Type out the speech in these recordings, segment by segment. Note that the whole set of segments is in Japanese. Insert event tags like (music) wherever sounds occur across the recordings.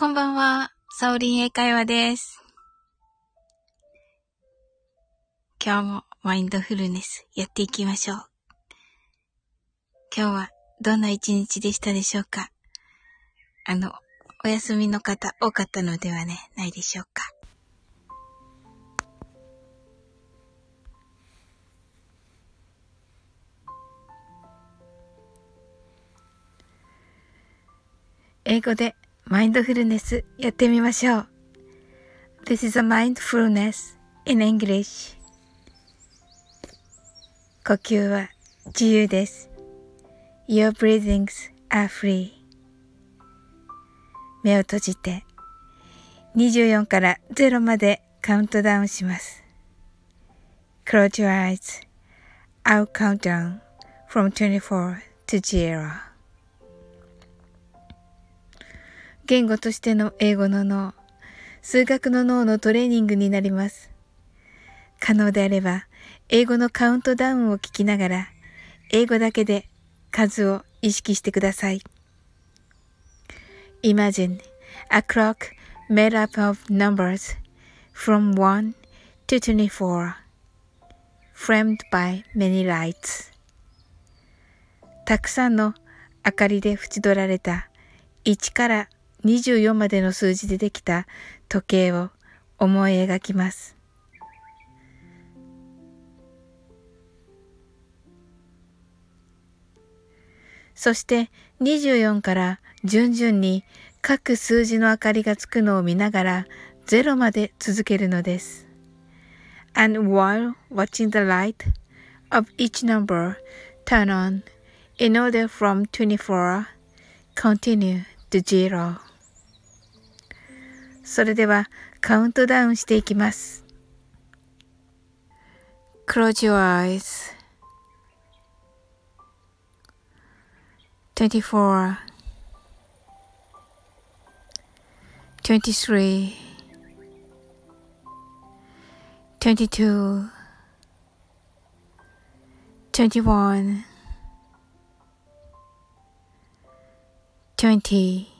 こんばんは、サオリン英会話です。今日もマインドフルネスやっていきましょう。今日はどんな一日でしたでしょうか？あの、お休みの方多かったのではね、ないでしょうか？英語でマインドフルネスやってみましょう。This is a mindfulness in English. 呼吸は自由です。Your breathings are free. 目を閉じて24から0までカウントダウンします。Close your eyes. I'll count down from 24 to 0. 言語としての英語の脳、数学の脳のトレーニングになります。可能であれば、英語のカウントダウンを聞きながら、英語だけで数を意識してください。Imagine a clock made up of numbers from 1 to 24 framed by many lights たくさんの明かりで縁取られた1から24 24までの数字でできた時計を思い描きます。そして24から順々に各数字の明かりがつくのを見ながら0まで続けるのです。And while watching the light of each number turn on in order from 24 continue to zero それではカウントダウンしていきます。Close your eyes. 24 23 22 21 20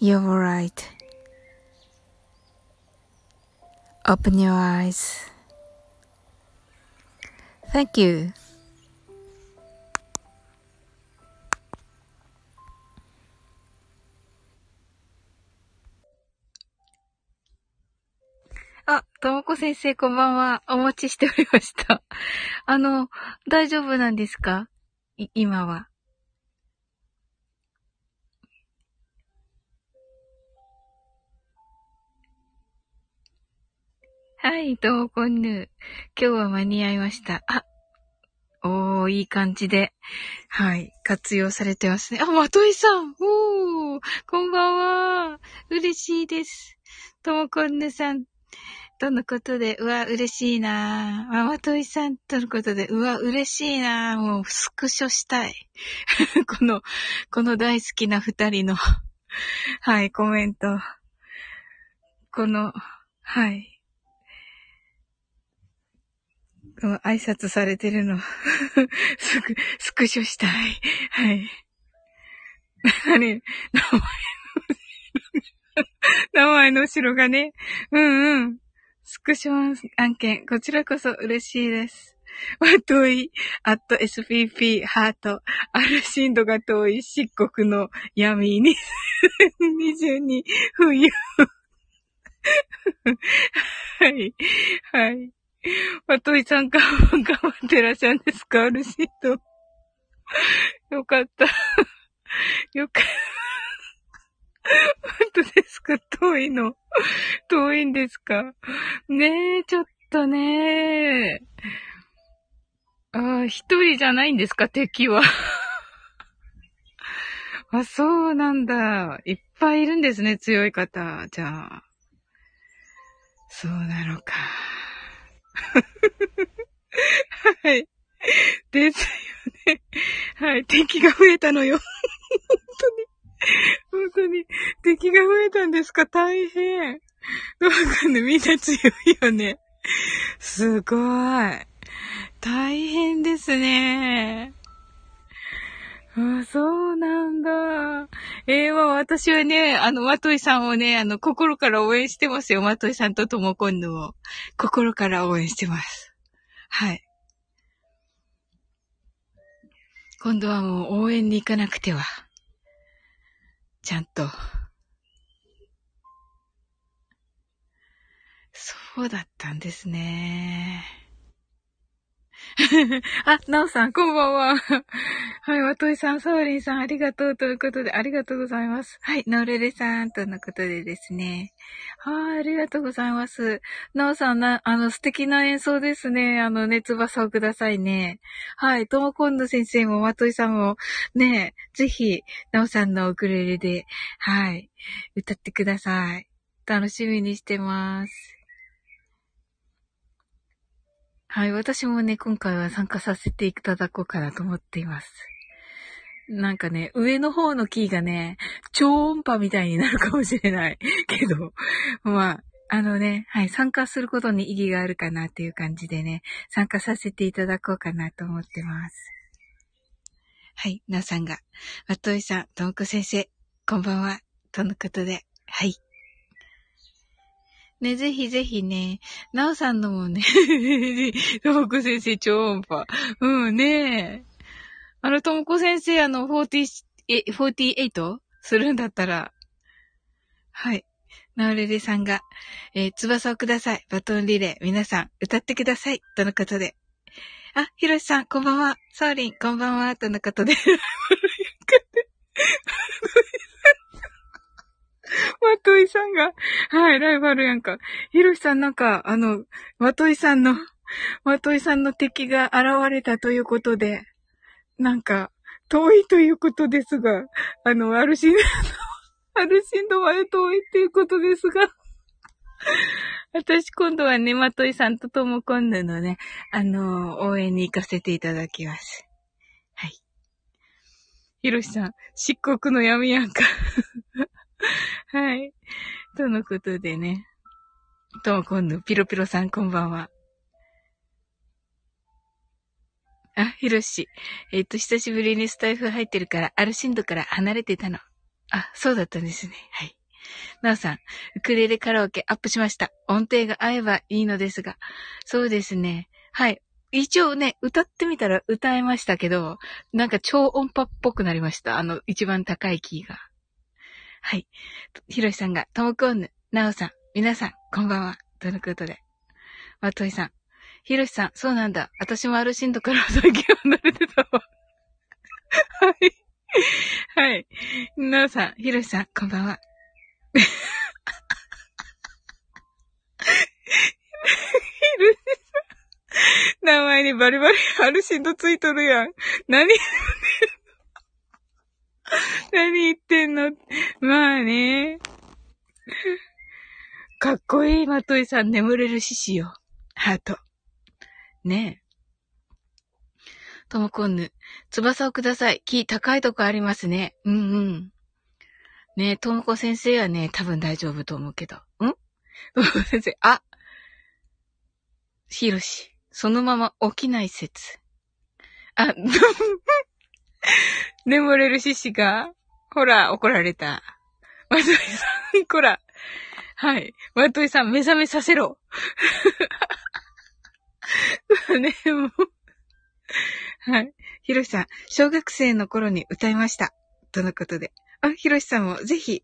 You're right. Open your eyes. Thank you. あ、ともこ先生こんばんは。お待ちしておりました。あの、大丈夫なんですか今は。はい、どうこんぬ。今日は間に合いました。あ、おー、いい感じで。はい、活用されてますね。あ、まといさんおー、こんばんは。嬉しいです。ともこんぬさん。とのことで、うわ、嬉しいなぁ。まといさんとのことで、うわ、嬉しいなぁ。もう、スクショしたい。(laughs) この、この大好きな二人の、はい、コメント。この、はい。挨拶されてるの (laughs) すぐ、スクショしたい。はい。あれ、名前の名前の後ろがね。うんうん。スクショ案件、こちらこそ嬉しいです。は遠い、アット SPP、ハート、アルシンドが遠い、漆黒の闇に、(laughs) 22、冬。(laughs) はい。はい。わといさんか、頑張ってらっしゃるんですか？アルシンド。よかった。よかった。本当ですか？遠いの。遠いんですか？ねえ、ちょっとねえああ、一人じゃないんですか？敵は。あ、そうなんだ。いっぱいいるんですね、強い方。じゃあ。そうなのか。(laughs) はい。ですよね。はい。敵が増えたのよ。本当に。本当に。敵が増えたんですか？大変。どうかね、みんな強いよね。すごい。大変ですね。あ、そうなんだ。ええー、まあ私はね、あの、まといさんをね、あの、心から応援してますよ。まといさんととも今度を。心から応援してます。はい。今度はもう応援に行かなくては。ちゃんと。そうだったんですね。(laughs) あ、なおさん、こんばんは。(laughs) はい、わといさん、サオリンさん、ありがとうということで、ありがとうございます。はい、ノルレさん、とのことでですね。はい、ありがとうございます。なおさん、な、あの、素敵な演奏ですね。あのね、翼をくださいね。はい、ともこんの先生も、わといさんも、ね、ぜひ、なおさんのウクレレで、はい、歌ってください。楽しみにしてます。はい、私もね、今回は参加させていただこうかなと思っています。なんかね、上の方のキーがね、超音波みたいになるかもしれない。(laughs) けど、まあ、あのね、はい、参加することに意義があるかなっていう感じでね、参加させていただこうかなと思ってます。はい、なさんが、わといさん、ともこ先生、こんばんは、とのことで、はい。ね、ぜひぜひね、なおさんのもね、(laughs) ともこ先生超音波。うん、ねあの、ともこ先生、あの、40、え、48? するんだったら、はい。なおれれさんが、えー、翼をください。バトンリレー。皆さん、歌ってください。とのことで。あ、ひろしさん、こんばんは。サーリン、こんばんは。とのことで。(laughs) まといさんが、はい、ライバルやんか。ひろしさんなんか、あの、まといさんの、まといさんの敵が現れたということで、なんか、遠いということですが、あの、アルシンド、アルシンドまで遠いっていうことですが、(laughs) 私今度はね、まといさんととも今度のね、あの応援に行かせていただきます。はい。ひろしさん、漆黒の闇やんか。(laughs) はい。とのことでね。とも今度、ピロピロさんこんばんは。あ、ひろし。えっ、と、久しぶりにスタイフ入ってるから、アルシンドから離れてたの。あ、そうだったんですね。はい。なおさん、ウクレレカラオケアップしました。音程が合えばいいのですが。そうですね。はい。一応ね、歌ってみたら歌えましたけど、なんか超音波っぽくなりました。あの、一番高いキーが。はい。ひろしさんが、ともこんぬ、なおさん、皆さん、こんばんは。とのことで。まといさん、ひろしさん、そうなんだ。私もアルシンドから最近離れてたわ。はい。はい。なおさん、ひろしさん、こんばんは。ひろしさん。名前にバリバリアルシンドついとるやん。何 (laughs) 何言ってんの？まあね。かっこいい、まといさん、眠れる獅子よ。ハート。ねえ。ともこんぬ、翼をください。木高いとこありますね。うんうん。ねえ、ともこ先生はね、多分大丈夫と思うけど。ん？ともこ先生、あひろし、そのまま起きない説。あ、(laughs) (laughs) 眠れる獅子が、ほら、怒られた。まといさん、こら。はい。まといさん、目覚めさせろ。(laughs) ね、もう。はい。ひろしさん、小学生の頃に歌いました。とのことで。あ、ひろしさんもぜひ。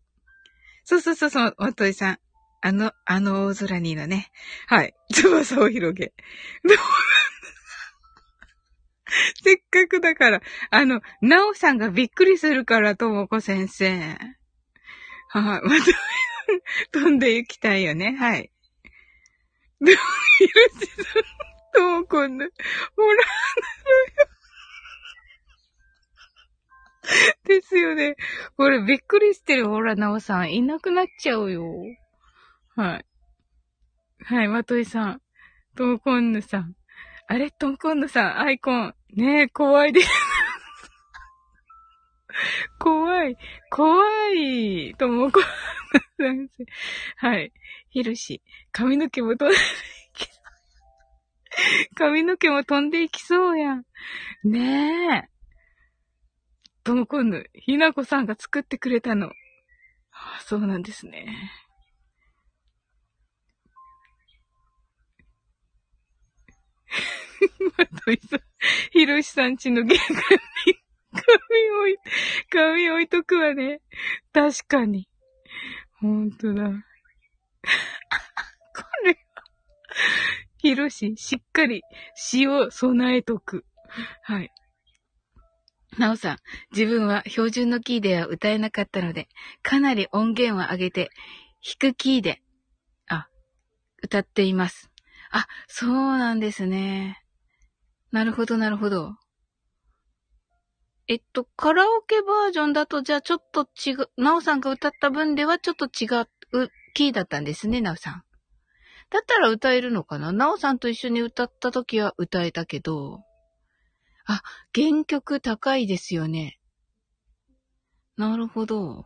そうそうそうそう、まといさん。あの、あの大空にのね。はい。翼を広げ。(laughs) せっかくだから、あの、なおさんがびっくりするから、ともこ先生。はい、また、飛んで行きたいよね。はい。でも、ひろしさ、ともこんな、ほら、ですよね。これびっくりしてる。ほら、なおさん。いなくなっちゃうよ。はい。はい、まといさん。ともこんぬさん。あれ？ともこんぬさん、アイコン。ねえ、怖いです。(laughs) 怖い。怖い。ともこんぬさん。はい。ひるし。髪の毛も飛んでいきそう。髪の毛も飛んでいきそうやん。ねえ。ともこんぬ、ひなこさんが作ってくれたの。ああ、そうなんですね。まといさん、ひろしさんちの玄関に紙置い、紙置いとくわね。確かに。ほんとだ。(laughs) これは、ひろし、しっかり詩を備えとく。はい。なおさん、自分は標準のキーでは歌えなかったので、かなり音源を上げて、弾くキーで、あ、歌っています。あ、そうなんですね。なるほど、なるほど。えっと、カラオケバージョンだと、じゃあちょっと違う、なおさんが歌った分ではちょっと違うキーだったんですね、なおさん。だったら歌えるのかな？なおさんと一緒に歌った時は歌えたけど。あ、原曲高いですよね。なるほど。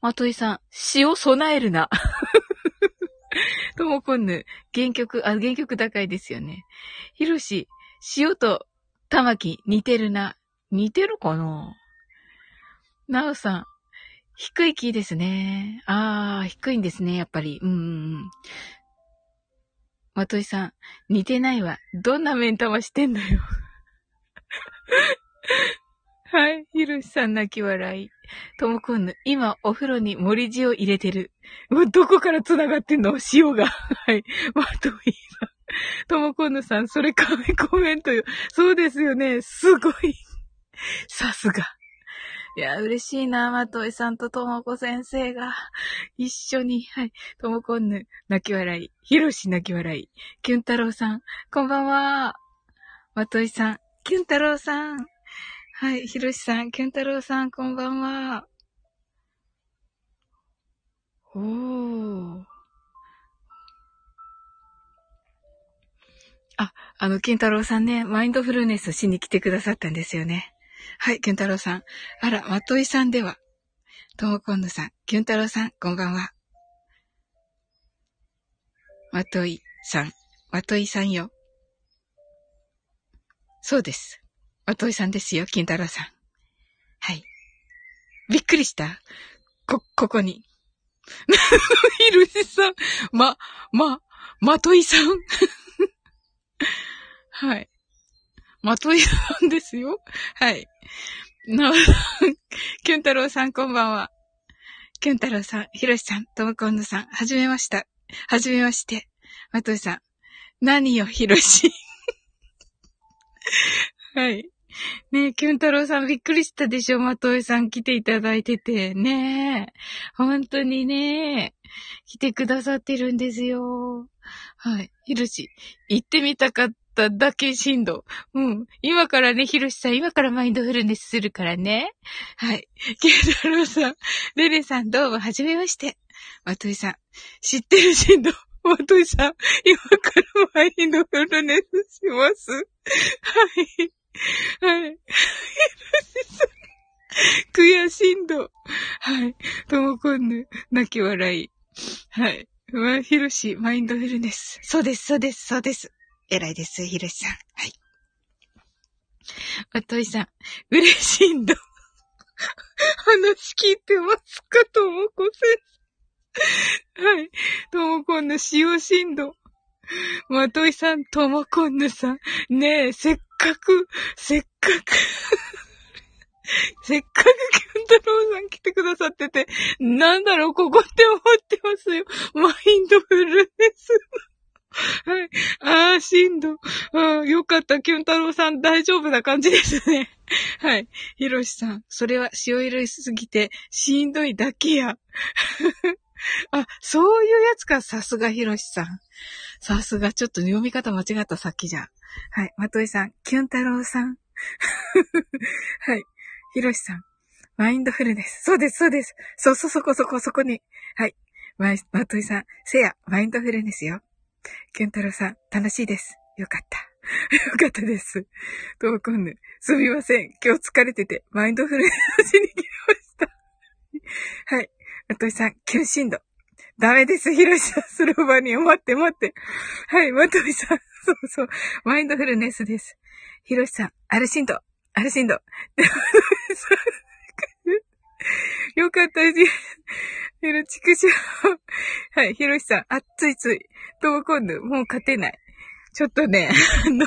まといさん、詩を備えるな。(laughs) ともこんぬ、原曲、あ、原曲高いですよね。ひろし、塩と玉木似てるな。似てるかな？なおさん、低いキーですね。あー、低いんですね、やっぱり。うんうんうん。まといさん、似てないわ。どんな目ん玉してんのよ。はい。ひろしさん泣き笑い。ともこんぬ、今お風呂に森地を入れてる。もうどこから繋がってんの？塩が。はい。まといさん。ともこんぬさん、それカメコメントよ。そうですよね。すごい。さすが。いや、嬉しいな、まといさんとともこ先生が、一緒に、はい、ともこんぬ、泣き笑い、ひろし泣き笑い、きゅんたろうさん、こんばんは。まといさん、きゅんたろうさん、はい、ひろしさん、きゅんたろうさん、こんばんは。おー。あ、あの、金太郎さんね、マインドフルネスしに来てくださったんですよね。はい、キュン太郎さん。あら、まといさんでは。ともこんぬさん、キュン太郎さん、こんばんは。まといさん、まといさんよ。そうです。まといさんですよ、金太郎さん。はい。びっくりしたこ、ここに。ひるしさん、ま、ま、まといさん。(laughs) はい。まといさんですよ。はい。なおさん、キュン太郎さんこんばんは。キュン太郎さん、ひろしさん、ともこんぬさん、はじめました。はじめまして。まといさん、何よ、ひろし。(laughs) はい。(laughs) ねえ、キュン太郎さんびっくりしたでしょ？まといさん来ていただいてて。ねえ。本当にね来てくださってるんですよ。はい。ひろし、行ってみたかっただけ振動。うん。今からね、ひろしさん、今からマインドフルネスするからね。はい。ケイタロウさん、レレさん、どうも、はじめまして。まといさん、知ってる振動。まといさん、今からマインドフルネスします。はい。はい。ひろしさん、悔しんど。はい。ともこんぬ、泣き笑い。はい。ま、ひろし、マインドフルネス。そうです、そうです、そうです。偉いです、ひろしさん。はい。おといさん、嬉しいんだ。話聞いてますかともこ先生。はい。ともこんの使用振動。(laughs) まといさん、ともこんぬさん。ねえ、せっかく、せっかく (laughs) せっかくキュン太郎さん来てくださってて、なんだろう、ここって思ってますよ。マインドフルネス。(laughs) はい。ああ、しんど。よかった。キュン太郎さん大丈夫な感じですね。はい。ひろしさん。それは塩入れすぎてしんどいだけや。(laughs) あ、そういうやつか。さすがひろしさん。さすが。ちょっと読み方間違ったさっきじゃ。はい。まといさん。キュン太郎さん。(laughs) はい。ひろしさん。マインドフルネス。そうです、そうです。そうそ、そこそこ、そこに。はい。ま、まといさん。せや、マインドフルネスよ。ケンタロウさん、楽しいです。よかった。(laughs) よかったです。トーコンヌ、すみません。今日疲れてて、マインドフルネスに来ました。はい。まといさん、キュンシンド。ダメです。ヒロシさん、スローバニーを待って待って。はい、まといさん、そうそう。マインドフルネスです。ヒロシさん、アルシンド。アルシンド。(laughs) よかったです。ひろちくしょう。はい、ひろしさん。あっ、ついつい。とも今度、もう勝てない。ちょっとね、あの、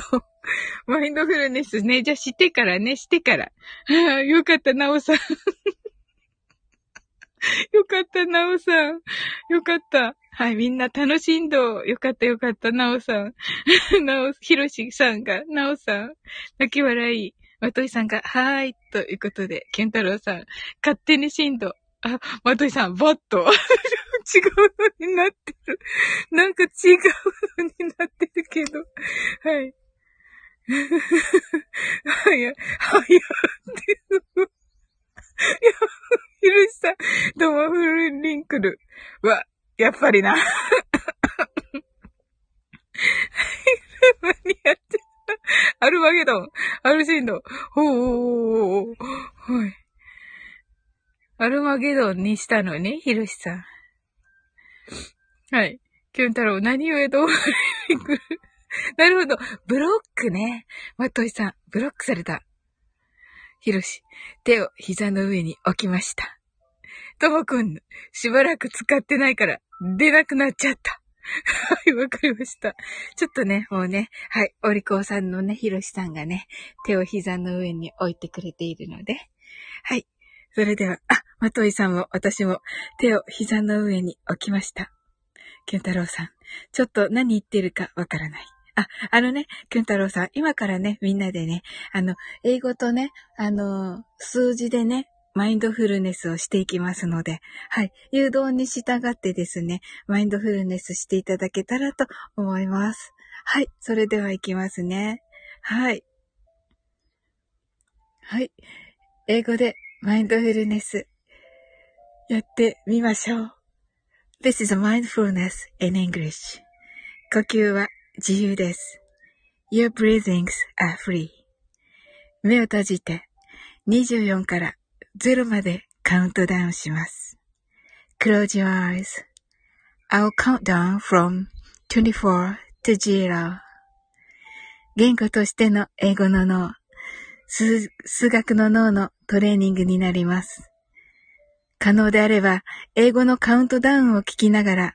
マインドフルネスね。じゃあしてからね、してから。よかった、なおさん。(laughs) よかった、なおさん。よかった。はい、みんな楽しんど。よかった、よかった、なおさん。(laughs) なお、ひろしさんが、なおさん。泣き笑い。まといさんが、はーい、ということで、ケンタロウさん、勝手に震度。あ、まといさん、バット。(laughs) 違うのになってる。なんか違うのになってるけど。はい。はや、はやってる。いや、ひるしさん、ドマフルリンクルは、やっぱりな。間に合ってアルマゲドン、アルシンド、ほうほうほうほう。はい。アルマゲドンにしたのね、ヒロシさん。はい。キュン太郎、何をえどうなるほど。ブロックね。マットイさん、ブロックされた。ヒロシ、手を膝の上に置きました。ともくん、しばらく使ってないから、出なくなっちゃった。はい、わかりました。ちょっとね、もうね、はい、お利口さんのね、ひろしさんがね、手を膝の上に置いてくれているので、はい。それでは、あ、まといさんも私も手を膝の上に置きました。キュン太郎さん、ちょっと何言ってるかわからない。あ、あのね、キュン太郎さん、今からね、みんなでね、あの、英語とね、あの、数字でね、マインドフルネスをしていきますので、はい。誘導に従ってですね、マインドフルネスしていただけたらと思います。はい。それでは行きますね。はい。はい。英語でマインドフルネスやってみましょう。This is mindfulness in English. 呼吸は自由です。Your breathings are free. 目を閉じて24から0までカウントダウンします。Close your eyes.I'll count down from 24 to 0. 言語としての英語の脳、数学の脳のトレーニングになります。可能であれば、英語のカウントダウンを聞きながら、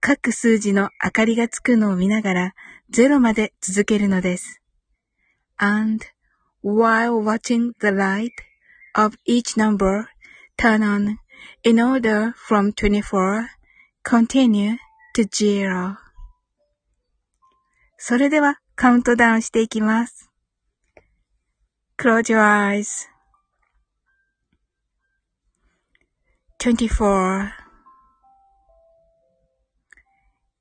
各数字の明かりがつくのを見ながら0まで続けるのです。And while watching the light of each number turn on in order from 24 continue to zero それではカウントダウンしていきます。Close your eyes. 24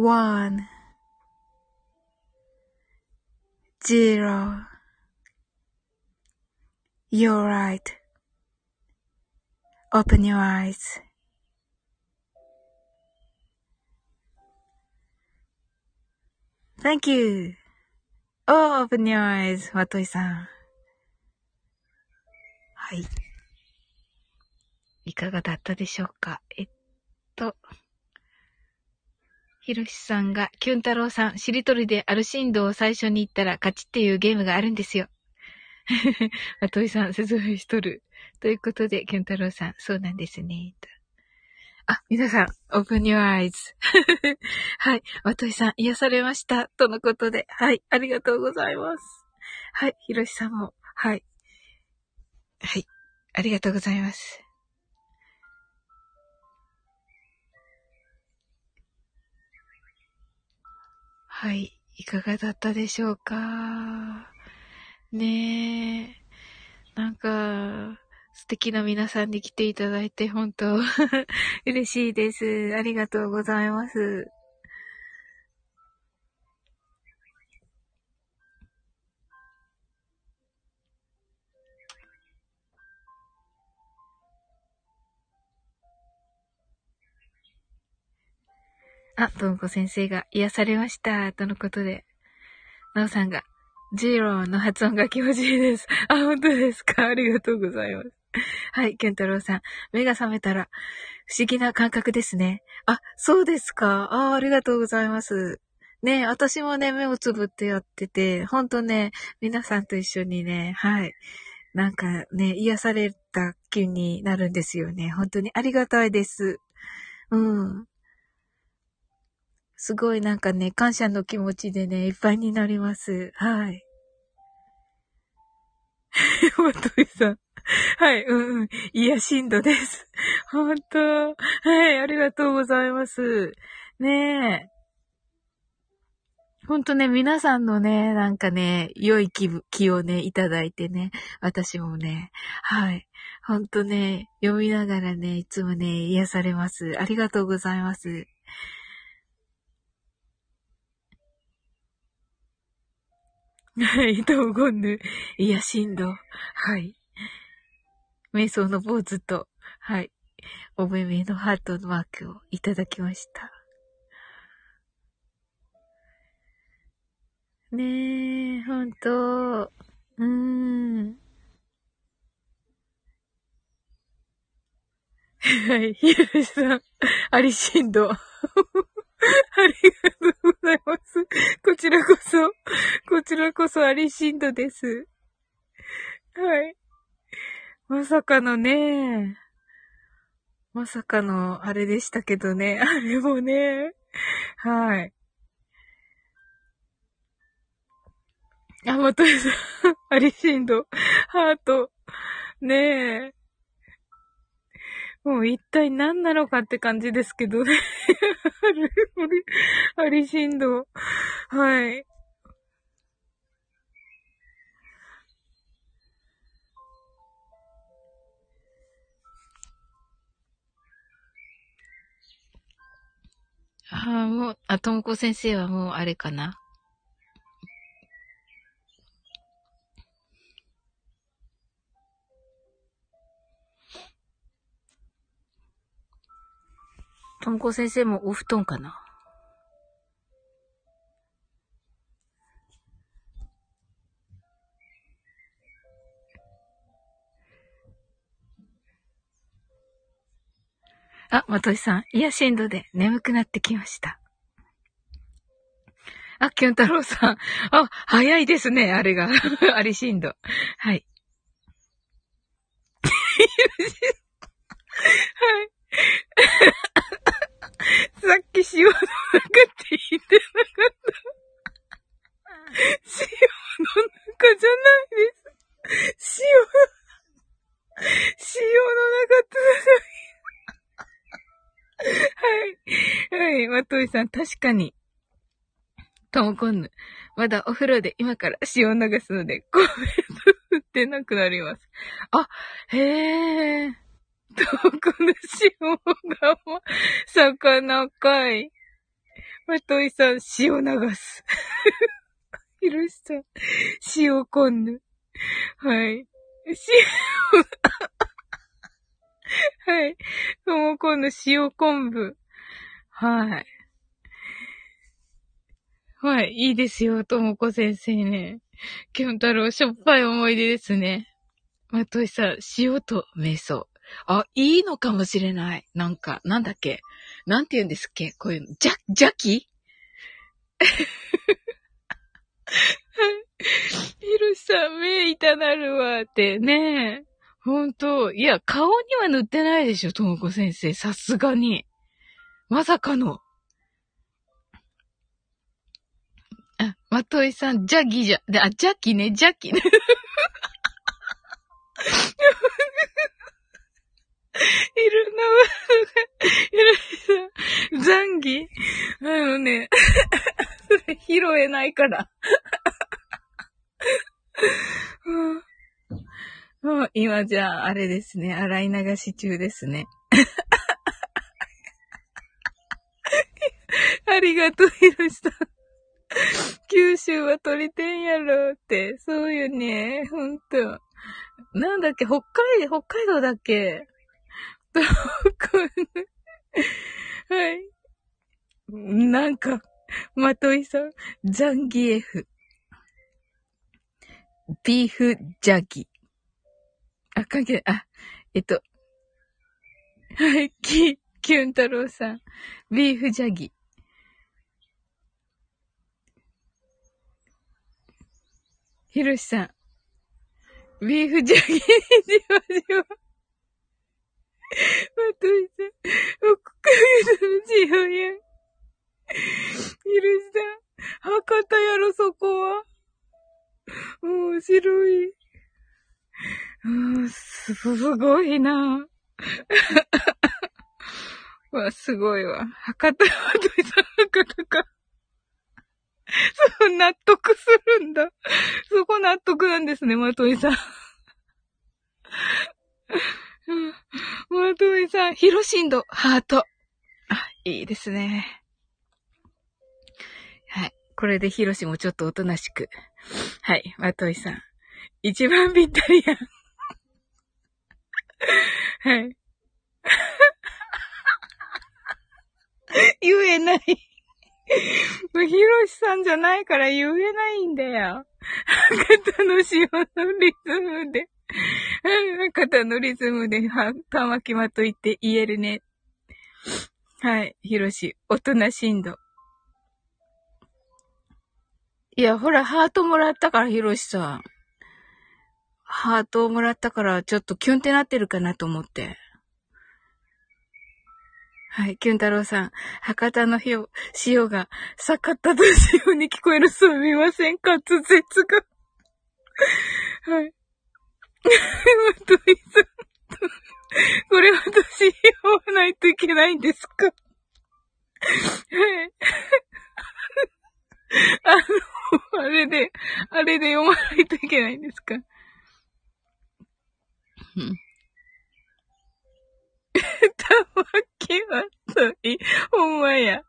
one, zero. You're right. Open your eyes. Thank you. Oh, open your eyes, まといさん。はい。いかがだったでしょうかえっと、ひろしさんが、キュン太郎さん、しりとりでアルシンドを最初に言ったら勝ちっていうゲームがあるんですよ。(laughs) まといさん、説明しとる。ということで、キュン太郎さん、そうなんですね。あ、皆さん、open your eyes. はい。まといさん、癒されました。とのことで、はい。ありがとうございます。はい。ひろしさんも、はい。はい。ありがとうございます。はい。いかがだったでしょうか？ねえ。なんか、素敵な皆さんに来ていただいて、本当 (laughs) 嬉しいです。ありがとうございます。あ、ともこ先生が癒されました。とのことで。なおさんが、ジーローの発音が気持ちいいです。あ、本当ですか？ありがとうございます。はい、ケンタロウさん。目が覚めたら、不思議な感覚ですね。あ、そうですか？あ、ありがとうございます。ね私もね、目をつぶってやってて、ほんとね、皆さんと一緒にね、はい。なんかね、癒された気になるんですよね。本当にありがたいです。うん。すごいなんかね、感謝の気持ちでね、いっぱいになります。はい。まといさん。はい、うんうん。癒しんどです。(laughs) 本当はい、ありがとうございます。ねえ。ほんとね、皆さんのね、なんかね、良い気気をね、いただいてね、私もね、はい。ほんとね、読みながらね、いつもね、癒されます。ありがとうございます。はい、道言ぬ、癒しんど。はい。瞑想の坊主と、はい。お目目のハートのマークをいただきました。ねえ、ほんと。うーん。(laughs) はい、ひろしさん、ありしんど。(laughs) (laughs) ありがとうございます。こちらこそ、こちらこそアリシンドです。はい。まさかのね、まさかのあれでしたけどね、あれもね、はい。あ、まとえさん、(laughs) アリシンド、ハート、ねえ。もう一体何なのかって感じですけど (laughs) ね。ありしんど。はい。ああ、もう、あ、ともこ先生はもうあれかなともこ先生もお布団かな？あ、まとしさん、いや、しんどで眠くなってきました。あ、きゅんたろうさん。あ、早いですね、あれが。(laughs) あれしんど。はい。はい。(laughs) さっき塩の中って言ってなかった。塩の中じゃないです。塩、塩の中ってはい。はい。まといさん、確かに。ともこんぬ。まだお風呂で今から塩流すので、コメント振ってなくなります。あ、へえ。とこんぬ塩がも、魚かい。まといさん、塩流す。ひろしさん、塩こんぬ。はい。塩、はい。ともこんぬ塩昆布。はい。はい、いいですよ、ともこ先生ね。きょん太郎、しょっぱい思い出ですね。まといさん、塩と瞑想。あ、いいのかもしれない。なんか、なんだっけ？なんて言うんですっけ？こういうの。じゃ、邪気ひろしさん、目痛なるわってね。ほんと。いや、顔には塗ってないでしょ、ともこ先生。さすがに。まさかの。あ、まといさん、ジャギじゃ、あ、ジャキね、ジャキね。いるな、いるさん、残儀？あのね、(laughs) 拾えないから。(laughs) もう今じゃあ、あれですね。洗い流し中ですね。(laughs) ありがとう、ひろしさん。九州は鳥天やろって。そうよね。ほんと。なんだっけ？北海、北海道だっけ？どこはい。なんか、まといさん、ザンギエフ。ビーフジャギ。あ、関係、あ、えっと。はい、キ、キュン太郎さん。ビーフジャギ。ひろしさん。ビーフジャギにしましょう。まといさん。おこかげの塩や。ひろしさん。博多やろ、そこは。面白い。うん、すごいな (laughs) わ、すごいわ。博多はどいさん博多か。そう、納得するんだ。そこ納得なんですね、まといさん。まといさん、ヒロシンド、ハート。あ、いいですね。はい。これでヒロシもちょっとおとなしく。はい。まといさん。一番ぴったりやん。(laughs) はい。(laughs) 言えない。もう、ひろしさんじゃないから言えないんだよ。博の塩のリズムで。(laughs) 博のリズムで、は、玉木まと言って言えるね。はい。ひろし、おとなしんど。いや、ほら、ハートもらったから、ひろしさん。ハートをもらったから、ちょっとキュンってなってるかなと思って。はい、キュン太郎さん。博多の塩が、坂田と塩に聞こえるすみません。滑舌が。はい。トイさん。これ私読まないといけないんですか？はい。あの、あれで、あれで読まないといけないんですか？うん。たまきはとい。ほんまや。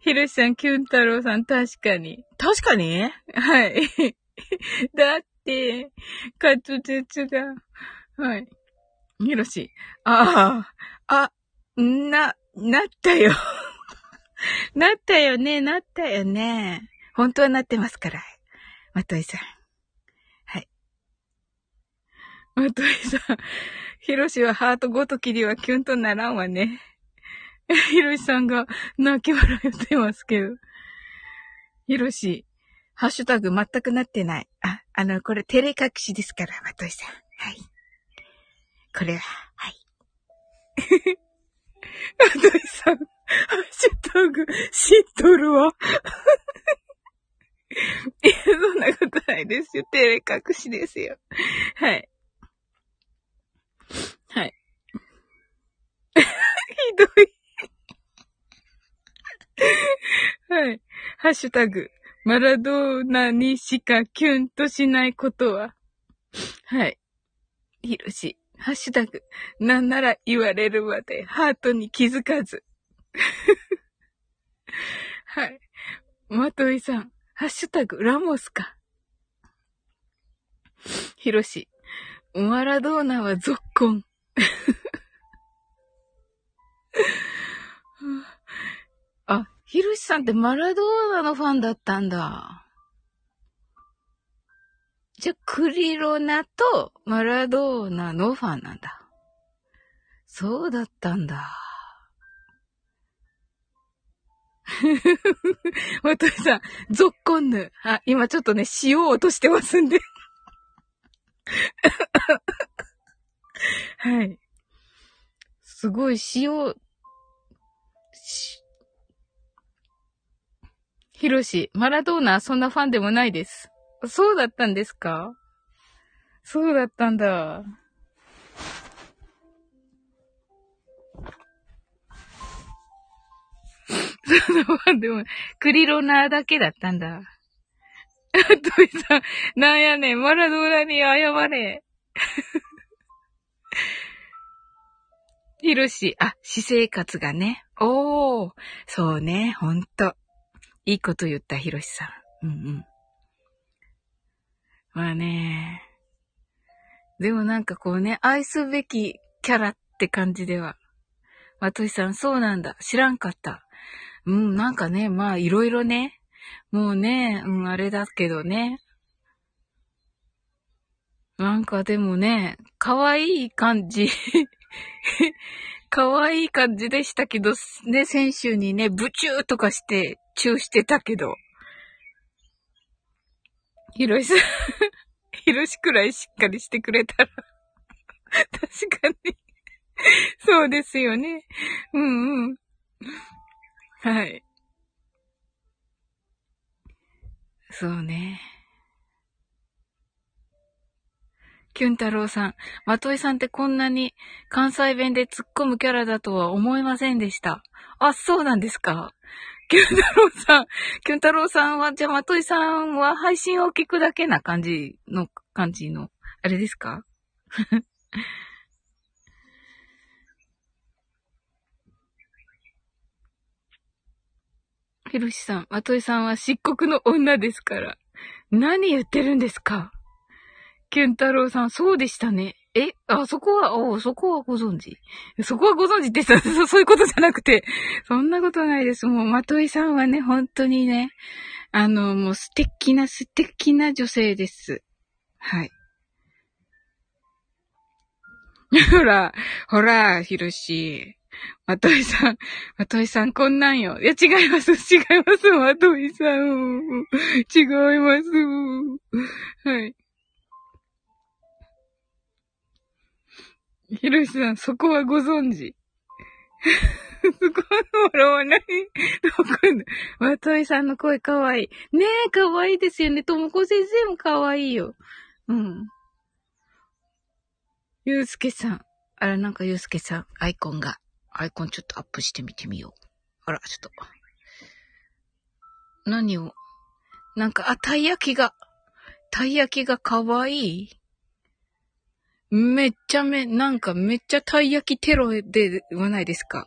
ひろしさん、キュン太郎さん、確かに。確かに？はい。(laughs) だって、滑舌が。はい。ひろし。ああ、あ、な、なったよ。(laughs) なったよね、なったよね。本当はなってますから。まといさん。はい。まといさん。ひろしはハートごときりはキュンとならんわね。ひろしさんが泣き笑いってますけど。ひろし、ハッシュタグ全くなってない。あ、あの、これ照れ隠しですから、まといさん。はい。これは、はい。(laughs) まといさん、ハッシュタグ、知っとるわ。(laughs) いや、そんなことないですよ。照れ隠しですよ。はい。はい。(laughs) ひどい。はい。ハッシュタグ、マラドーナにしかキュンとしないことは？はい。ひろし、ハッシュタグ、なんなら言われるまでハートに気づかず。はい。まといさん、ハッシュタグ、ラモスか？ひろし、マラドーナは続婚。あ、(laughs) ひろしさんってマラドーナのファンだったんだ。じゃ、クリロナとマラドーナのファンなんだ。そうだったんだ。わとりさん、ゾッコンヌ。あ、今ちょっとね、塩を落としてますんで (laughs) はい。すごい塩、ひろし、マラドーナそんなファンでもないです。そうだったんですか？そうだったんだ。(laughs) そんなファンでも、クリロナーだけだったんだ。トイさん、なんやねん、マラドーナに謝れ。ひろし、あ、私生活がね。おー、そうね、ほんと。いいこと言った、ひろしさん。うんうん。まあね。でもなんかこうね、愛すべきキャラって感じでは。まとしさん、そうなんだ。知らんかった。うん、なんかね、まあいろいろね。もうね、うん、あれだけどね。なんかでもね、可愛い感じ (laughs) 可愛い感じでしたけど、ね、先週にね、ブチューとかして、チューしてたけど。ひろしさん、ひろしくらいしっかりしてくれたら確かにそうですよね。うんうん。はい。そうね。キュン太郎さん、まといさんってこんなに関西弁で突っ込むキャラだとは思いませんでした。あ、そうなんですか。キュン太郎さん、キュン太郎さんは、じゃあまといさんは配信を聞くだけな感じの、感じの、あれですか？(laughs) ひろしさん、まといさんは漆黒の女ですから。何言ってるんですか？キュン太郎さん、そうでしたね。え、あ、そこは、おそこはご存知そこはご存知ってさ、(laughs) そういうことじゃなくて、そんなことないです。もう、まといさんはね、本当にね、あの、もう素敵な素敵な女性です。はい。(laughs) ほら、ほら、ひろし。まといさん、まといさんこんなんよ。いや、違います、違います、まといさん。(laughs) 違います。はい。ひろしさん、そこはご存知？(laughs) そこは笑わない？わかんない。まといさんの声かわいい。ねえ、かわいいですよね。ともこ先生もかわいいよ。うん。ゆうすけさん。あら、なんかゆうすけさん、アイコンが。アイコンちょっとアップしてみてみよう。あら、ちょっと。何を？なんか、あ、たい焼きが、たい焼きがかわいいめっちゃめ、なんかめっちゃたい焼きテロではないですか。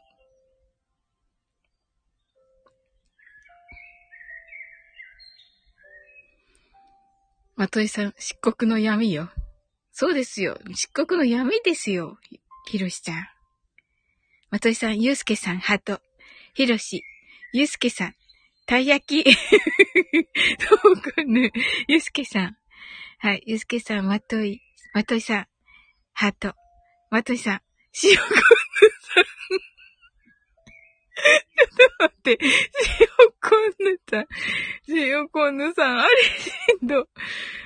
まといさん、漆黒の闇よ。そうですよ。漆黒の闇ですよ。ひろしちゃん。まといさん、ゆうすけさん、ハート。ひろし、ゆうすけさん、たい焼き。(laughs) そうかね。ゆうすけさん。はい、ゆうすけさん、まとい、まといさん、ハート。まといさん、しおこぬさん。ちょっと待って、しおこぬさん。しおこぬさん、あれしんど。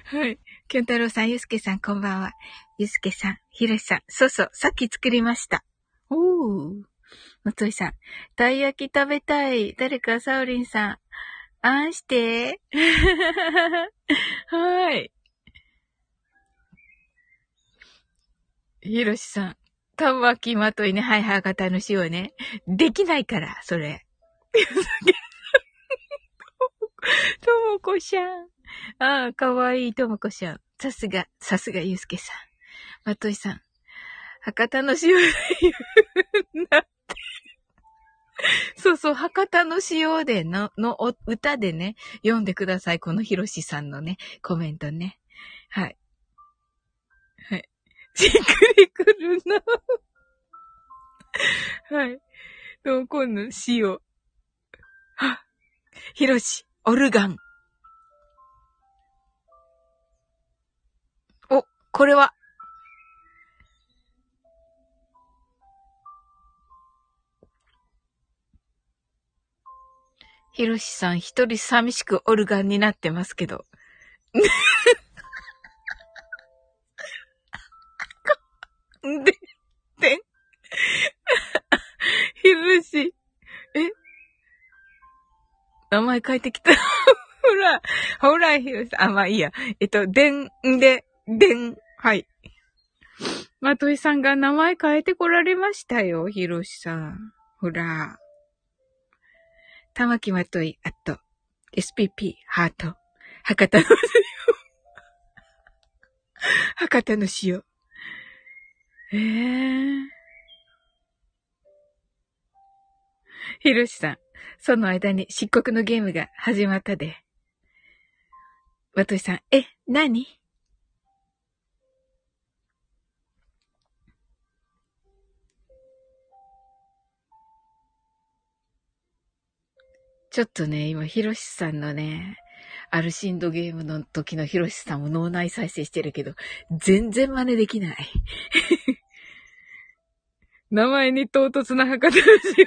はい。きょんたろうさん、ゆうすけさん、こんばんは。ゆうすけさん、ひろしさん、そうそう、さっき作りました。おー。まついさん、たい焼き食べたい。誰かサウリンさん、あんして。(laughs) はい。ひろしさん、たわきまといね。はいはい、型の塩ね。できないから、それ。ともこしゃん。ああ、かわいいともこしゃん。さすが、さすがゆうすけさん。まといさん。博多の塩で言うなって。そうそう、博多の塩での、の歌でね、読んでください。このひろしさんのね、コメントね。はい。じっくりくるな。はい。どこの塩。は、ひろし、オルガン。お、これは、ひろしさん一人寂しくオルガンになってますけど。で、で、ひろし、え？名前変えてきた。(laughs) ほら、ほら、ひろしあ、まあいいや。えっと、でん、で、でん、はい。まといさんが名前変えてこられましたよ、ひろしさん。ほら。玉木まとい、あと、SPP、ハート、博多の塩。博多の塩。ええー。ひろしさん、その間に漆黒のゲームが始まったで。まといさん、え、何？ちょっとね、今、ヒロシさんのね、アルシンドゲームの時のヒロシさんも脳内再生してるけど、全然真似できない。名前に唐突な博多ラジオ。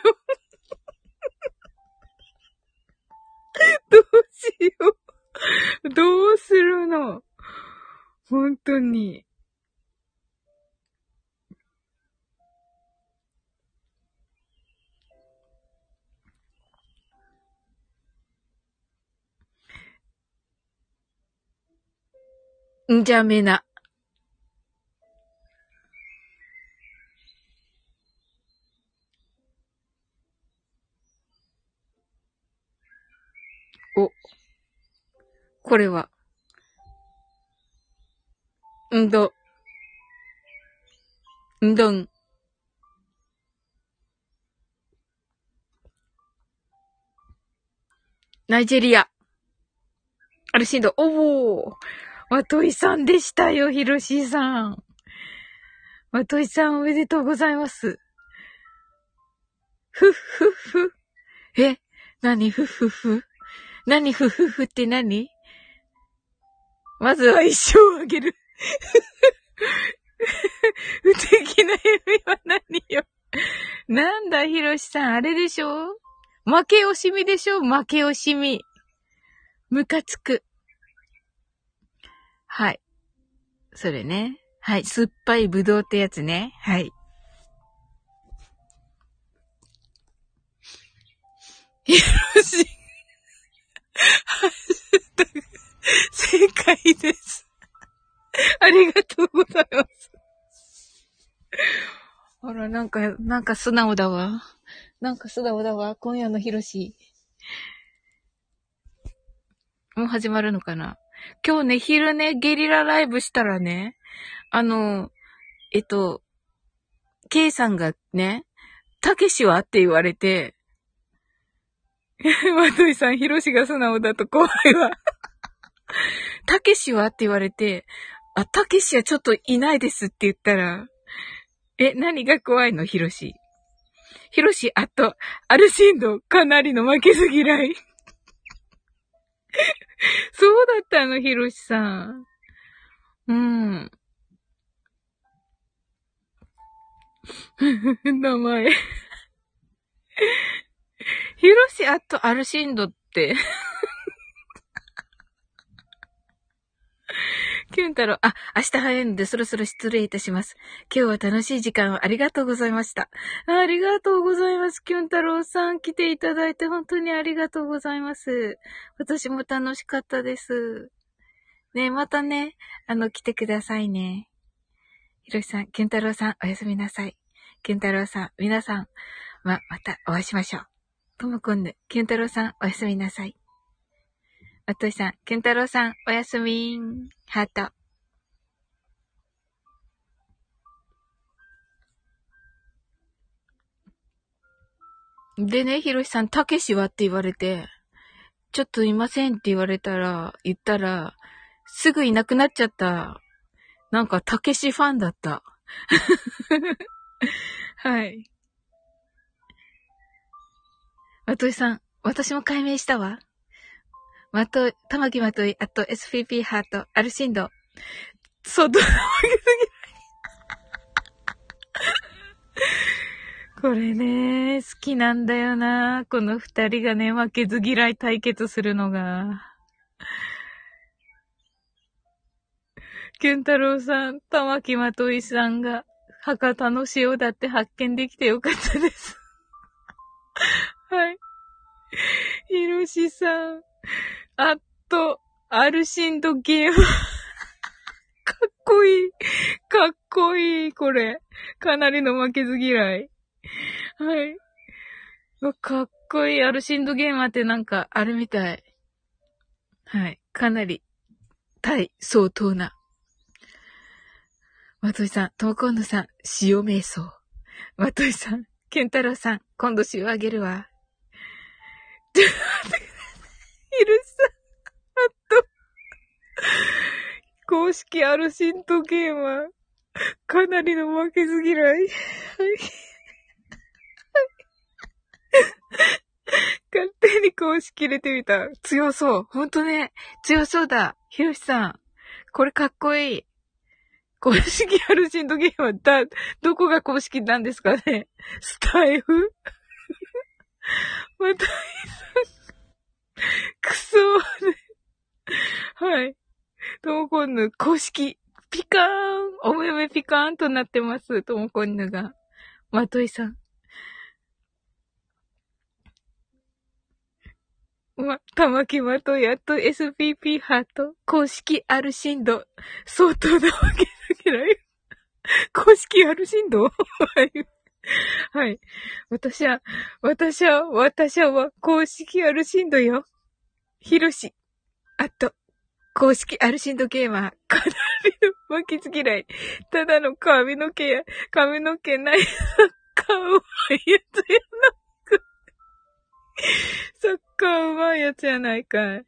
(laughs) どうしよう。どうするの本当に。んじゃめな。これは。んど。んどん。ナイジェリア。アルシンド。おー。まといさんでしたよ、ひろしさん。まといさんおめでとうございます。ふっふっふ。え？何？ふっふっふ？何？ふっふっふって何？まずは一生あげる。(laughs) 不敵な夢は何よ。なんだ、ひろしさん、あれでしょ？負け惜しみでしょ？負け惜しみ。ムカつく。はい。それね。はい。酸っぱいぶどうってやつね。はい。よし。(laughs) (laughs) 正解です。ありがとうございます。あら、なんか、なんか素直だわ。なんか素直だわ。今夜のひろし。もう始まるのかな今日ね、昼ね、ゲリラライブしたらね、あの、えっと、ケイさんがね、たけしは？って言われて、まといさん、ひろしが素直だと怖いわ。たけしは？って言われて、あ、たけしはちょっといないですって言ったら、え、何が怖いの？ひろし。ヒロシ、あと、アルシンド、かなりの負けず嫌い。(laughs) そうだったの、ヒロシさん。うん。(laughs) 名前。(laughs) ヒロシアットアルシンドってキュン太郎、あ、明日早いのでそろそろ失礼いたします。今日は楽しい時間をありがとうございました。ありがとうございます。キュン太郎さん来ていただいて本当にありがとうございます。私も楽しかったです。ねまたね、あの、来てくださいね。ひろしさん、キュン太郎さん、おやすみなさい。キュン太郎さん、皆さん、ま、またお会いしましょう。ともこんぬ、キュン太郎さん、おやすみなさい。おとしさん、ケンタロウさん、おやすみん。ハート。でね、ひろしさん、たけしはって言われて、ちょっといませんって言われたら、言ったら、すぐいなくなっちゃった。なんか、たけしファンだった。(laughs) はい。わとしさん、私も解明したわ。まと、たまきまとい、あと SPP ハート、アルシンド。そう、ど、負けすぎこれね、好きなんだよな。この二人がね、負けず嫌い対決するのが。キュン太郎さん、玉木まといさんが、博多の塩だって発見できてよかったです。はい。ひろしさん。あっと、アルシンドゲーム。(laughs) かっこいい。かっこいい、これ。かなりの負けず嫌い。はい。かっこいい。アルシンドゲーマーってなんかあるみたい。はい。かなり、対相当な。まといさん、トーコンヌさん、塩瞑想。まといさん、ケンタロウさん、今度塩あげるわ。ちょっと待ってヒルさん、あと、公式アルシントゲーマー、かなりの負けず嫌い。はい。勝手に公式入れてみた。強そう。ほんとね。強そうだ。ひろしさん。これかっこいい。公式アルシントゲーマー、だ、どこが公式なんですかねスタイフ？また、くそー、はい。ともこんぬ、公式、ピカーンお目目ピカーンとなってます。ともこんぬが。まといさん。ま、玉木まとやっと SPP ハート、公式アルシンド、相当なわけだけど、(laughs) 公式アルシンドはい。私は、私は、私は公式アルシンドよ。ひろし。あと、公式アルシンドゲーマー。かなりの負けず嫌い。ただの髪の毛や、髪の毛ない、サッカーうまいやつやなく。サッカーうまいやつやないかい。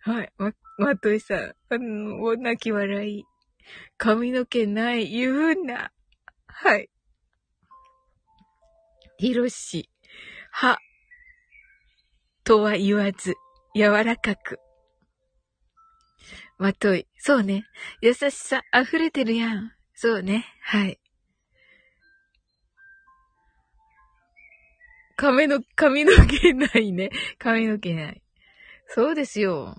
はい。ま、まといさん。あの、お泣き笑い。髪の毛ない、言うな。はい。ひろし、は、とは言わず、柔らかく。まとい。そうね。優しさ溢れてるやん。そうね。はい。髪の、髪の毛ないね。髪の毛ない。そうですよ。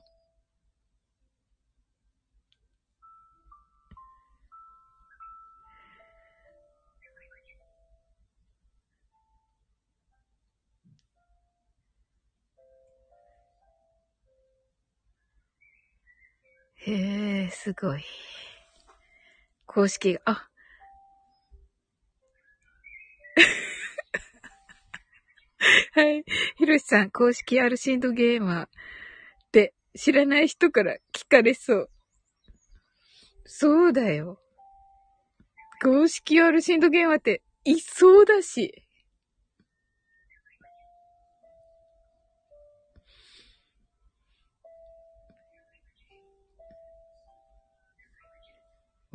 へえ、すごい。公式が、あ。(laughs) はい。ひろしさん、公式アルシンドゲーマーって知らない人から聞かれそう。そうだよ。公式アルシンドゲーマーっていそうだし。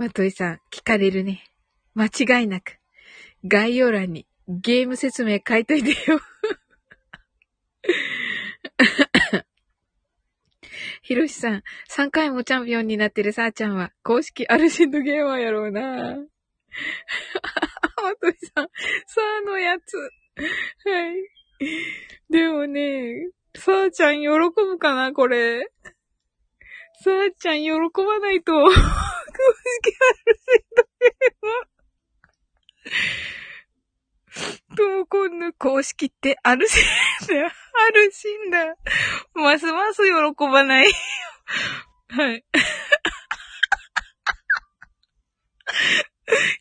まといさん、聞かれるね。間違いなく。概要欄にゲーム説明書いといてよ。ひろしさん、3回もチャンピオンになってるさーちゃんは、公式アルシンドゲーマーやろうな。(laughs) まとりさん、さーのやつ。はい。でもね、さーちゃん喜ぶかなこれ。さーちゃん喜ばないと、公式アルシンドゲーマー。ともこんぬ公式ってあるしんだ。あるしんだ。ますます喜ばない。はい。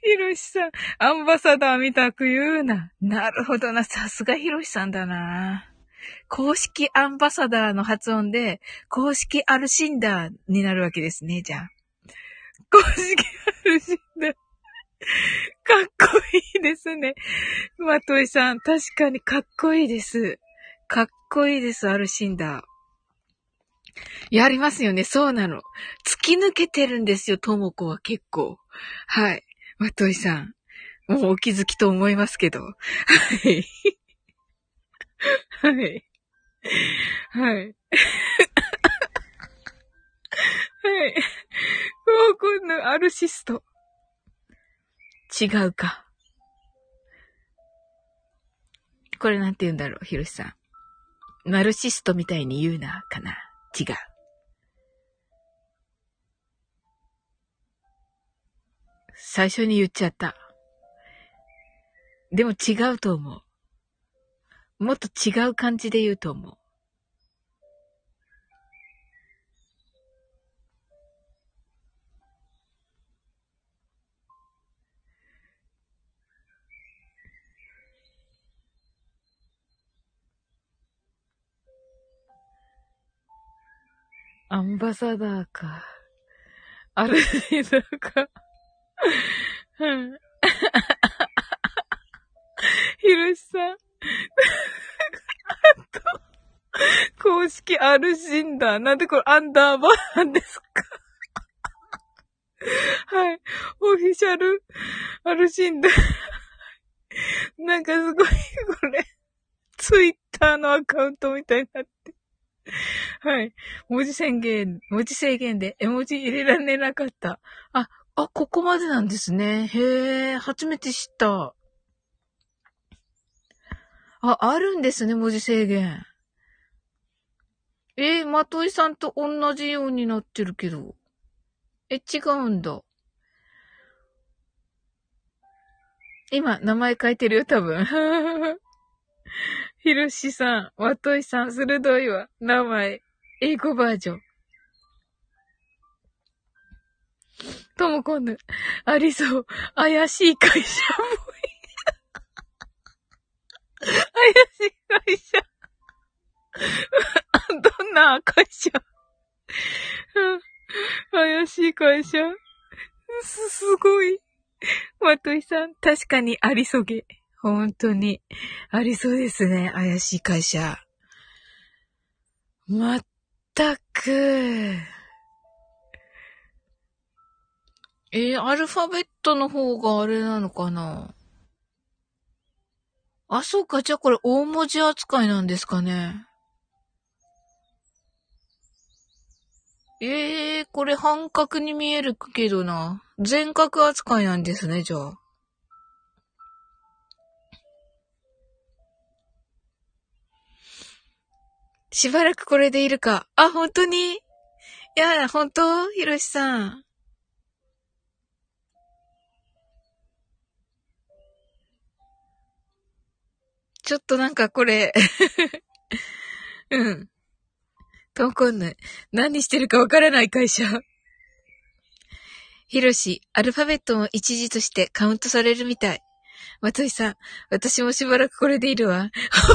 ひろしさん、アンバサダーみたく言うな。なるほどな。さすがひろしさんだな。公式アンバサダーの発音で、公式アルシンダーになるわけですね、じゃあ。公式アルシンダー。かっこいいですね。まといさん、確かにかっこいいです。かっこいいです、アルシンダー。やりますよね、そうなの。突き抜けてるんですよ、ともこは結構。はい。まといさん。もうお気づきと思いますけど。はい。はい。(laughs) はい。(laughs) はい。高校のアルシスト。違うか。これなんて言うんだろう、ひろしさん。ナルシストみたいに言うな、かな。違う。最初に言っちゃった。でも違うと思う。もっと違う感じで言うと思う。アンバサダーか。アルリーダーか。うん。ひろしさん。と、(laughs) 公式アルシンダー。なんでこれアンダーバーなんですか？(laughs) はい。オフィシャルアルシンダー。(laughs) なんかすごい、これ、ツイッターのアカウントみたいになって。はい。文字宣言、文字制限で絵文字入れられなかった。あ、あ、ここまでなんですね。へえ、初めて知った。あ、あるんですね、文字制限。えー、まといさんと同じようになってるけど。え、違うんだ。今、名前書いてるよ、多分。(laughs) ひろしさん、わといさん、鋭いわ。名前。英語バージョン。ともこんぬ、ありそう。怪しい会社も怪しい会社。(laughs) どんな会社？(laughs) 怪しい会社？す、すごい。まといさん、確かにありそげ。本当に。ありそうですね。怪しい会社。まったく。えー、アルファベットの方があれなのかな？あ、そうか。じゃあこれ大文字扱いなんですかね。ええー、これ半角に見えるけどな。全角扱いなんですね、じゃあ。しばらくこれでいるか。あ、本当に？いや、本当？ひろしさん。ちょっとなんかこれ (laughs) うん。とこんない。何してるかわからない会社。ひろし、アルファベットも一時としてカウントされるみたい。まといさん、私もしばらくこれでいるわ。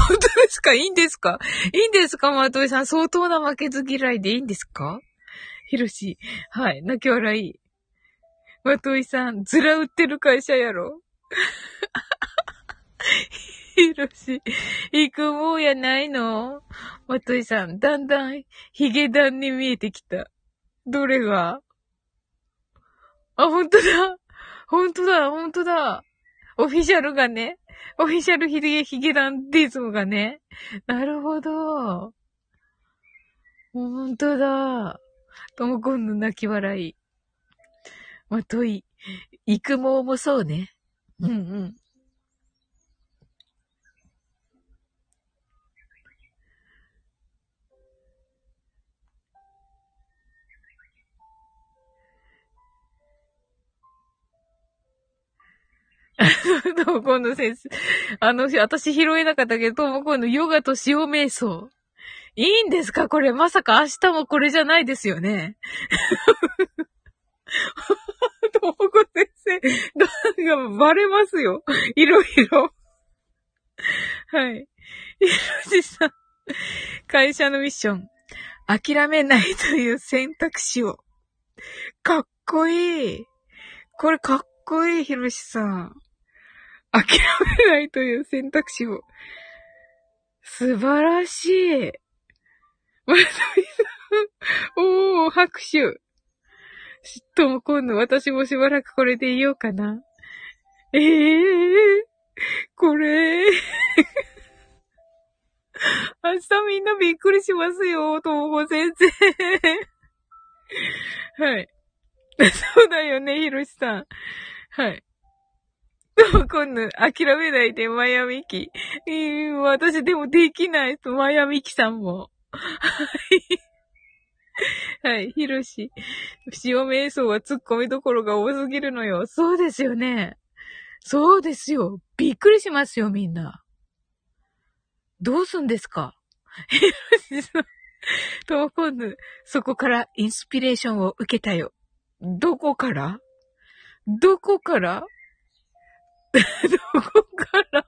本当ですか？いいんですか？いいんですか？まといさん、相当な負けず嫌いでいいんですか？ひろし、はい、泣き笑い。まといさん、ずら売ってる会社やろ？(laughs) ひろし、行くもうやないの？まといさん、だんだん、ヒゲダンに見えてきた。どれが？あ、ほんとだ。ほんとだ、ほんとだ。オフィシャルがね。オフィシャルヒゲ、ヒゲダンディズムがね。なるほど。ほんとだ。ともこんの泣き笑い。まとい、育毛もそうね。うんうん。ともこんの先生。あの、私拾えなかったけど、ともこんのヨガと塩瞑想。いいんですか？これ、まさか明日もこれじゃないですよね。ともこ先生、なんかバレますよ。いろいろ。はい。ひろしさん。会社のミッション。諦めないという選択肢を。かっこいい。これかっこいい、ひろしさん。諦めないという選択肢を。素晴らしい。まさみさん。おー、拍手。とも今度私もしばらくこれでいようかな。ええー、これ。明日みんなびっくりしますよ、ともこ先生。はい。(laughs) そうだよね、ひろしさん。はい。と (laughs) も今度諦めないで、マヤミキ。私でもできないと、マヤミキさんも。はい。はい、ひろし。塩瞑想は突っ込みどころが多すぎるのよ。そうですよね。そうですよ。びっくりしますよ、みんな。どうすんですか？ひろしさん。と今度、そこからインスピレーションを受けたよ。どこから？どこから？どこから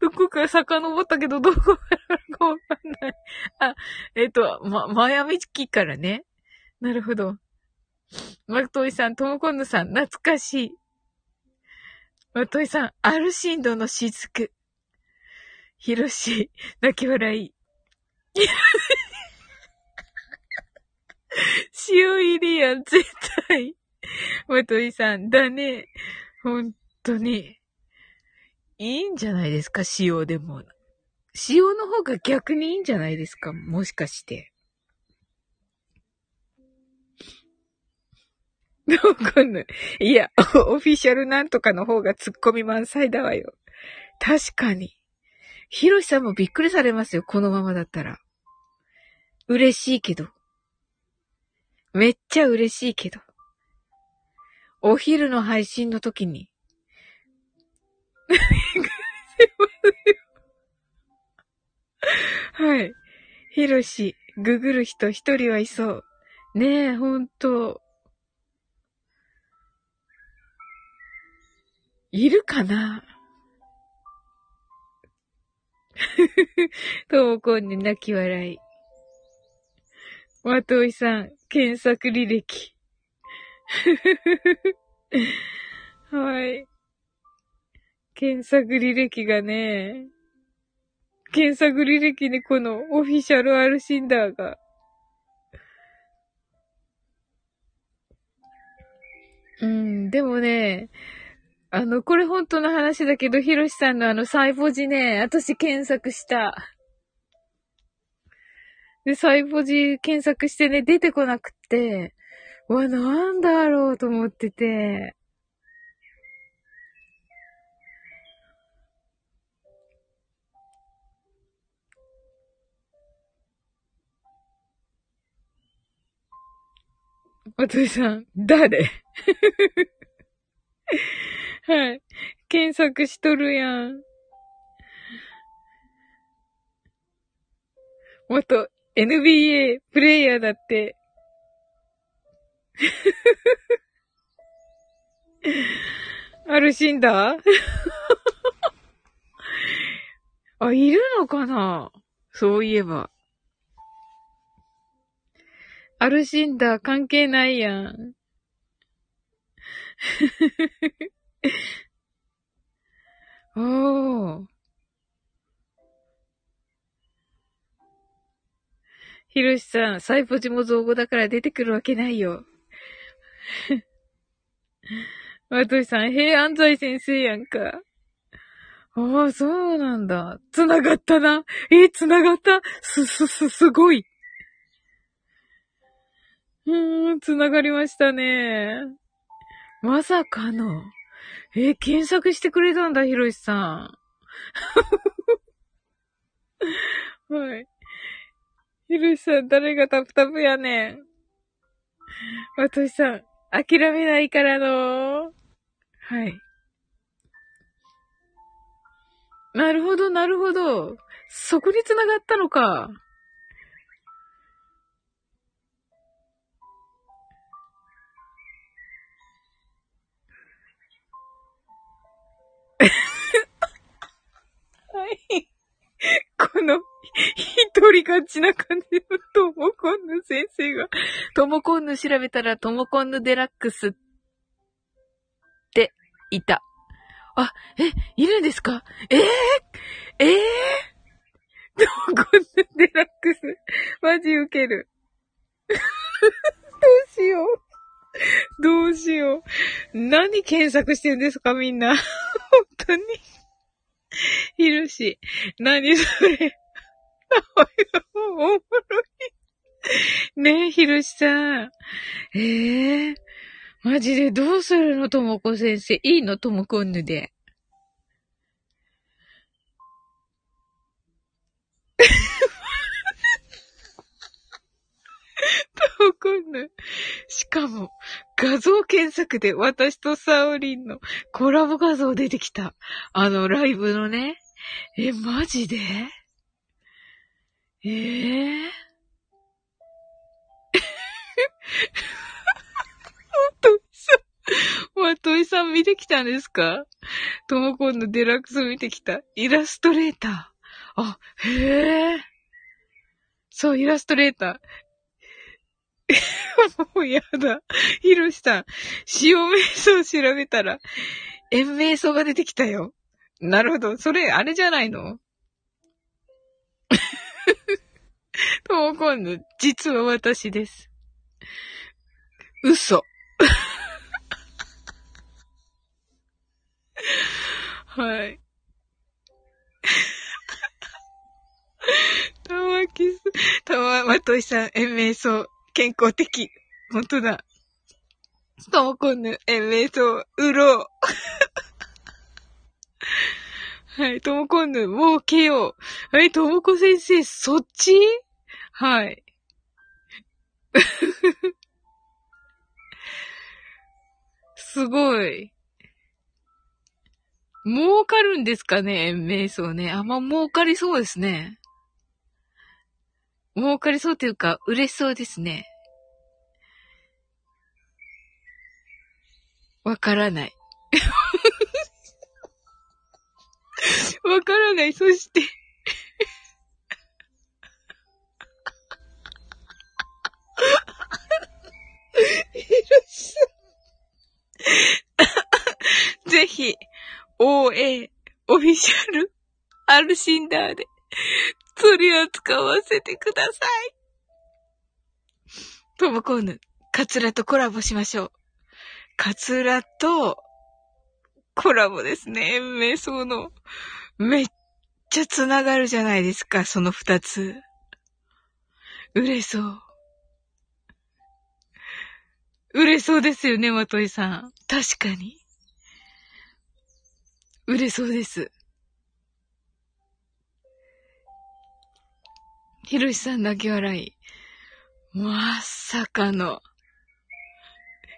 どこから遡ったけど、どこからかわかんない。あ、えっ、ー、と、ま、マヤミキからね。なるほど。マクトイさん、トモコンヌさん、懐かしい。マトイさん、アルシンドの雫。ヒロシ、泣き笑い。(laughs) 塩入りやん、絶対。マトイさん、だね。ほんとに。いいんじゃないですか、塩でも。塩の方が逆にいいんじゃないですか、もしかして。どうかんない。いや、オフィシャルなんとかの方が突っ込み満載だわよ。確かに。ヒロシさんもびっくりされますよ、このままだったら。嬉しいけど。めっちゃ嬉しいけど。お昼の配信の時に、(laughs) はい。ひろし、ググる人一人はいそう。ねえ、ほんと。いるかな？(laughs) ともこんに泣き笑い。まといさん、検索履歴。(laughs) はい。検索履歴がね、検索履歴にこのオフィシャルアルシンダーが。うん、でもね、あの、これ本当の話だけど、ヒロシさんのあの、サイボジね、私検索した。で、サイボジ検索してね、出てこなくって、わ、なんだろうと思ってて。お父さん、誰？(laughs) はい。検索しとるやん。元 NBA プレイヤーだって。(laughs) あるシンダーあ、いるのかな？そういえば。アルシンダー関係ないやん。(laughs) おー。ひろしさん、サイポジも造語だから出てくるわけないよ。まとしさん、平安財先生やんか。ああ、そうなんだ。繋がったな。えー、繋がったす、す、す、すごい。うーん、繋がりましたね。まさかの。え、検索してくれたんだ、ひろしさん。(laughs) はい。ひろしさん、誰がタプタプやねん。わとしさん、諦めないからのはい。なるほど、なるほど。そこに繋がったのか。一人勝ちな感じのトモコンヌ先生が、トモコンヌ調べたらトモコンヌデラックスっていた。あ、え、いるんですか？ええー、ええー、トモコンヌデラックス。マジウケる。(laughs) どうしよう。どうしよう。何検索してるんですかみんな。(laughs) 本当に。ひろし、何それ。おもろい。ねえ、ひろしさん。ええー、マジでどうするのともこ先生。いいのともこんぬで。(laughs) ともこんぬ。しかも、画像検索で私とサオリンのコラボ画像出てきた。あの、ライブのね。え、マジで？ええー、といさん、まといさん見てきたんですか？ともこんのデラックス見てきた。イラストレーター。あ、へえ。そう、イラストレーター。(laughs) もうやだ。ひろしさん、塩瞑想調べたら、延瞑想が出てきたよ。なるほど。それ、あれじゃないの？(laughs) ともこんぬ、実は私です。嘘。(laughs) はい。たまきす、たま、まといさん、延命そう、健康的。ほんとだ。ともこんぬ、延命そう、うろう。(laughs) はい、ともこんぬ、もうけよう。はい、ともこ先生、そっち？はい。(laughs) すごい。儲かるんですかね？瞑想ね。あんま儲かりそうですね。儲かりそうというか、嬉しそうですね。わからない。(laughs) わからない。そして (laughs) ぜひ、OA、オフィシャル、アルシンダーで取り扱わせてください。トムコーヌ、カツラとコラボしましょう。カツラとコラボですね。瞑想の。めっちゃ繋がるじゃないですか、その二つ。売れそう。売れそうですよね、まといさん。確かに。売れそうです。ひろしさんだけ笑い。まさかの。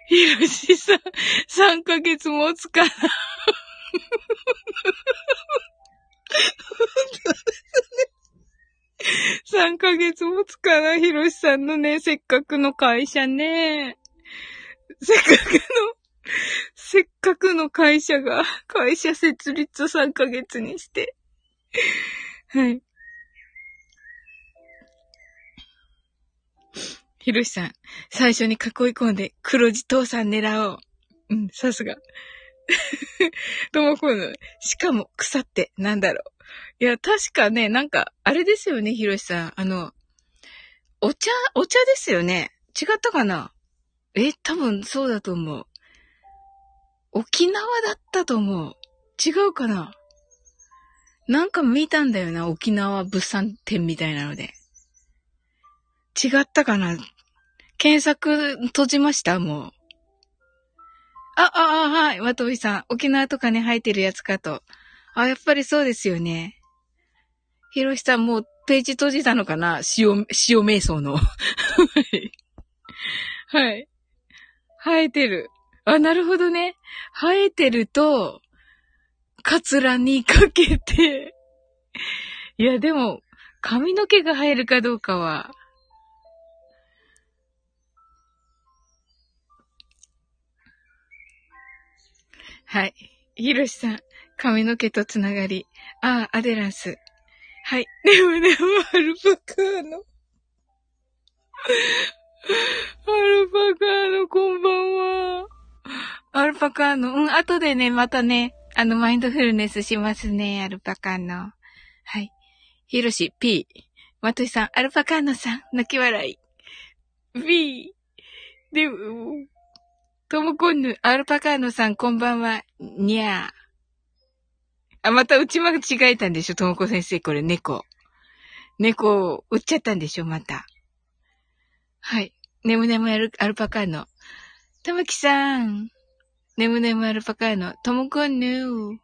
ひろしさん、3ヶ月持つかな。3ヶ月持つかな、ひろしさんのね、せっかくの会社ね。せっかくの、せっかくの会社が、会社設立3ヶ月にして。はい。ひろしさん、最初に囲い込んで黒字父さん狙おう。うん、さすが。(laughs) ともこぬ、しかも腐ってなんだろう。いや、確かね、なんか、あれですよね、ひろしさん。あの、お茶、お茶ですよね。違ったかな？え、多分そうだと思う。沖縄だったと思う。違うかな？なんか見たんだよな、沖縄物産展みたいなので。違ったかな？検索閉じました？もう。あ、あ、あ、はい。わとびさん。沖縄とかね、生えてるやつかと。あ、やっぱりそうですよね。ひろしさんもうページ閉じたのかな？塩、塩瞑想の。(laughs) はい。はい。生えてる。あ、なるほどね。生えてると、カツラにかけて、いや、でも、髪の毛が生えるかどうかは、はい。ひろしさん、髪の毛とつながり。ああ、アデランス。はい。でもでも、アルパカーノ。アルパカーノ、こんばんは。アルパカーノ、うん、後でね、またね、あの、マインドフルネスしますね、アルパカーノ。はい。ひろし、P。まといさん、アルパカーノさん、泣き笑い。B。でも、ともこんぬ、アルパカーノさん、こんばんは。にゃー。あ、また打ち間違えたんでしょ？ともこ先生、これ猫。猫を打っちゃったんでしょ？また。はい。ねむねむアルアルパカーノ。ともきさん。ねむねむアルパカーノ。ともこんぬ。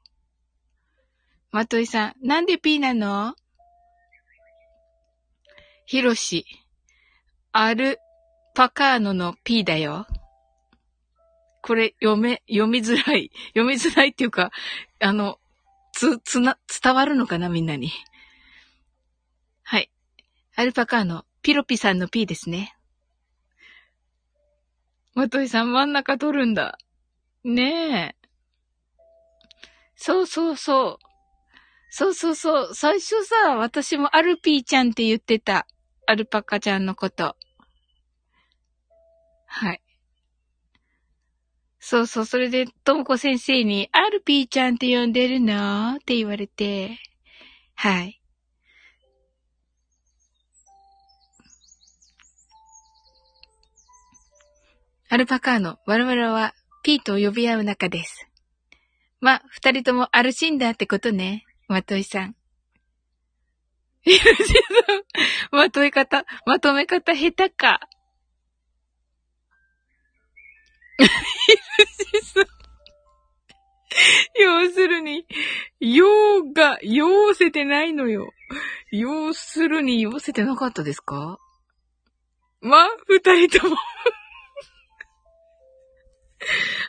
まといさん。なんで P なの？ひろし。アルパカーノの P だよ。これ読め、読みづらい。(laughs) 読みづらいっていうか、あの、つ、つな、伝わるのかなみんなに。はい。アルパカーのピロピさんの P ですね。まといさん真ん中取るんだ。ねえ。そうそうそう。そうそうそう。最初さ、私もアルピーちゃんって言ってた。アルパカちゃんのこと。はい。そうそう、それで、ともこ先生に、アルピーちゃんって呼んでるのって言われて、はい。アルパカーノ、我々はピーと呼び合う仲です。まあ、二人ともアルシンダーってことね。まといさん。いるしさん。まとい方、まとめ方下手か。(laughs) 要するに、用が、要せてないのよ。要するに、要せてなかったですか？ま、二人とも (laughs)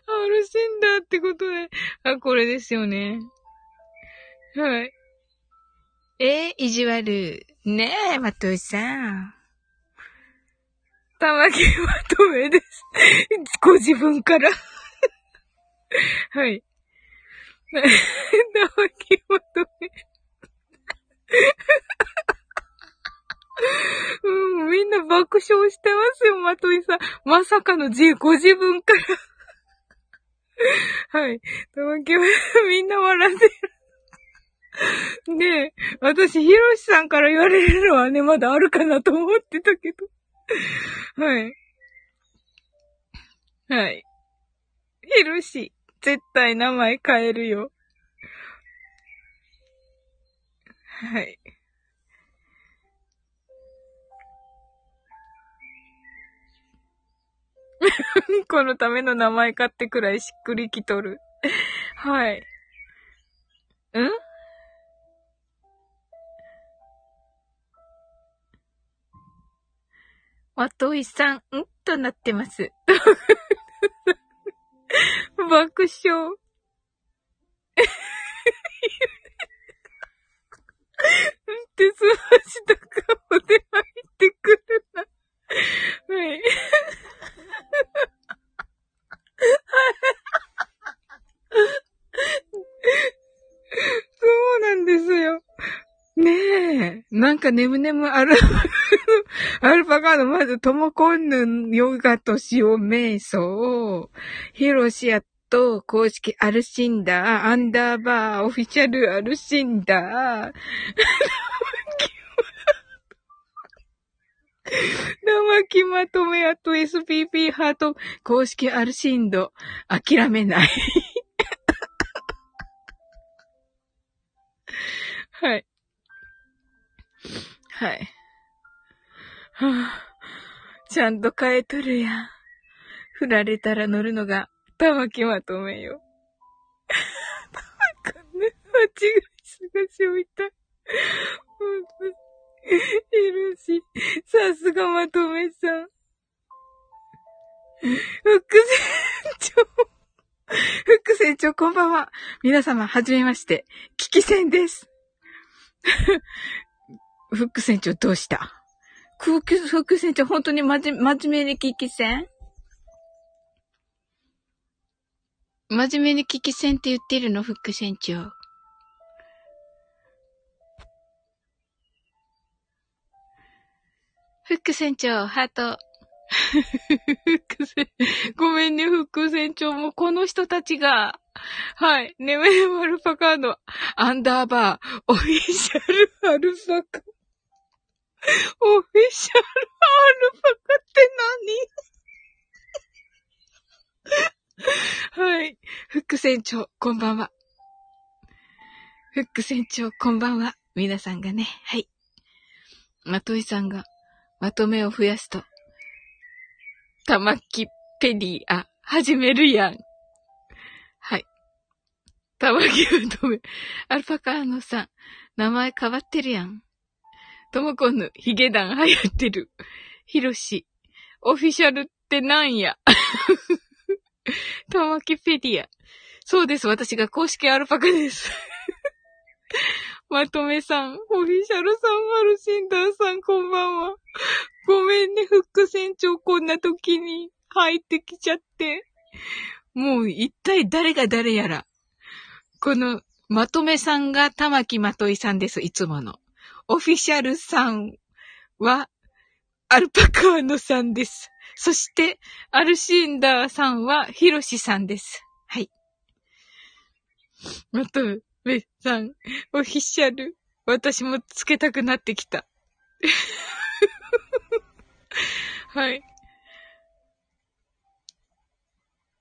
あるしんだってことで。あ、これですよね。はい。えー、意地悪。ねえ、まといさん。玉木まとめです。(laughs) ご自分から (laughs) はい。玉木まとめ。(laughs) うん、みんな爆笑してますよ、まといさん。まさかの自、ご自分からはい。玉木は、みんな笑ってる。で、私、ひろしさんから言われるのはね、まだあるかなと思ってたけど。(laughs) はい。はい。ヒロシ、絶対名前変えるよ。はい。(laughs) このための名前買ってくらいしっくりきとる。はい。ん？まといさん、ん？となってます。(laughs) 爆笑。ってすました顔で入ってくるな。はい。(laughs) そうなんですよ。ねえ。なんか眠々ある、アルパカのまず、ともこんぬヨガと塩瞑想、ヒロシアと公式アルシンダー、アンダーバー、オフィシャルアルシンダー、生木まとめあと SPP ハート公式アルシンド諦めない。はい。はい。はぁ、ちゃんと変えとるやん。振られたら乗るのが、玉木まとめよ。玉かね、間違い探し置いた。いるし、さすがまとめさん。副船長。副船長、こんばんは。皆様、はじめまして。危機戦です。副船長、どうした？副船長、本当にまじ、真面目に危機戦真面目に危機戦って言ってるの、副船長。副船長、ハート。ごめんね、副船長。もうこの人たちが、はい。ネメマルパカード、アンダーバー、オフィシャルアルパカ。オフィシャルアルパカって何？(laughs) はい。副船長、こんばんは。副船長、こんばんは。皆さんがね、はい。まといさんが、まとめを増やすと、たまきペディア、始めるやん。はい。たまきまとめ。アルパカーノさん、名前変わってるやん。ともこのヒゲダン流行ってる。ひろし、オフィシャルってなんや。たまきペディア。そうです。私が公式アルパカです。まとめさん、オフィシャルさん、マルシンダーさん、こんばんは。ごめんね、フック船長、こんな時に入ってきちゃって。もう一体誰が誰やら。この、まとめさんが玉木まといさんです、いつもの。オフィシャルさんは、アルパカーノさんです。そして、アルシンダーさんは、ヒロシさんです。はい。まとめさん、オフィシャル。私もつけたくなってきた。(laughs) はい。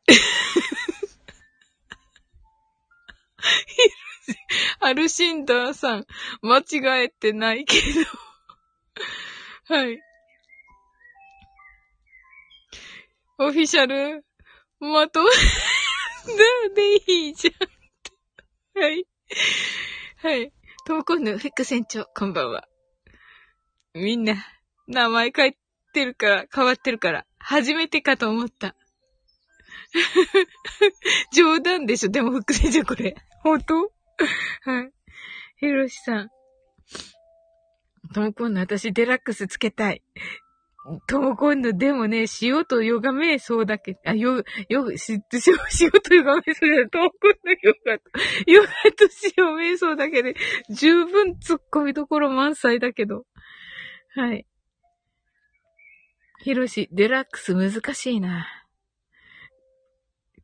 (laughs) (laughs) アルシンダーさん、間違えてないけど (laughs) はい。オフィシャル、まと、なんでいいじゃん。はい。はい。トモコンヌ、フィック船長、こんばんは。みんな、名前変えてるから、変わってるから、初めてかと思った。(laughs) 冗談でしょでも、フック船長これ。本当？(laughs) はい。ヒロシさん。トモコンヌ、私デラックスつけたい。とも今度、でもね、塩とヨガ瞑想だけ、あ、ヨ、ヨ、し、塩とヨガ瞑想じゃない、とも今度ヨガと、ヨガと塩瞑想だけで、十分突っ込みどころ満載だけど。はい。ヒロシ、デラックス難しいな。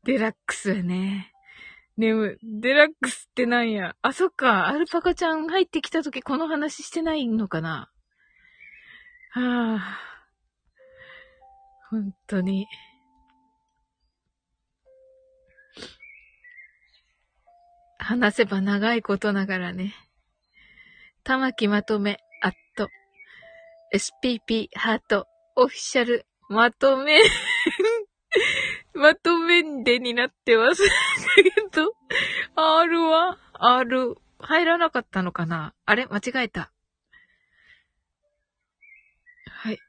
デラックスはね。ねむ、デラックスってなんや。あ、そっか。アルパカちゃん入ってきた時この話してないのかな。はぁ、あ。本当に。話せば長いことながらね。玉木まとめ、アット、SPP ハート、オフィシャル、まとめ、まとめんでになってます。だけど、R は ?R、入らなかったのかな？あれ？間違えた。はい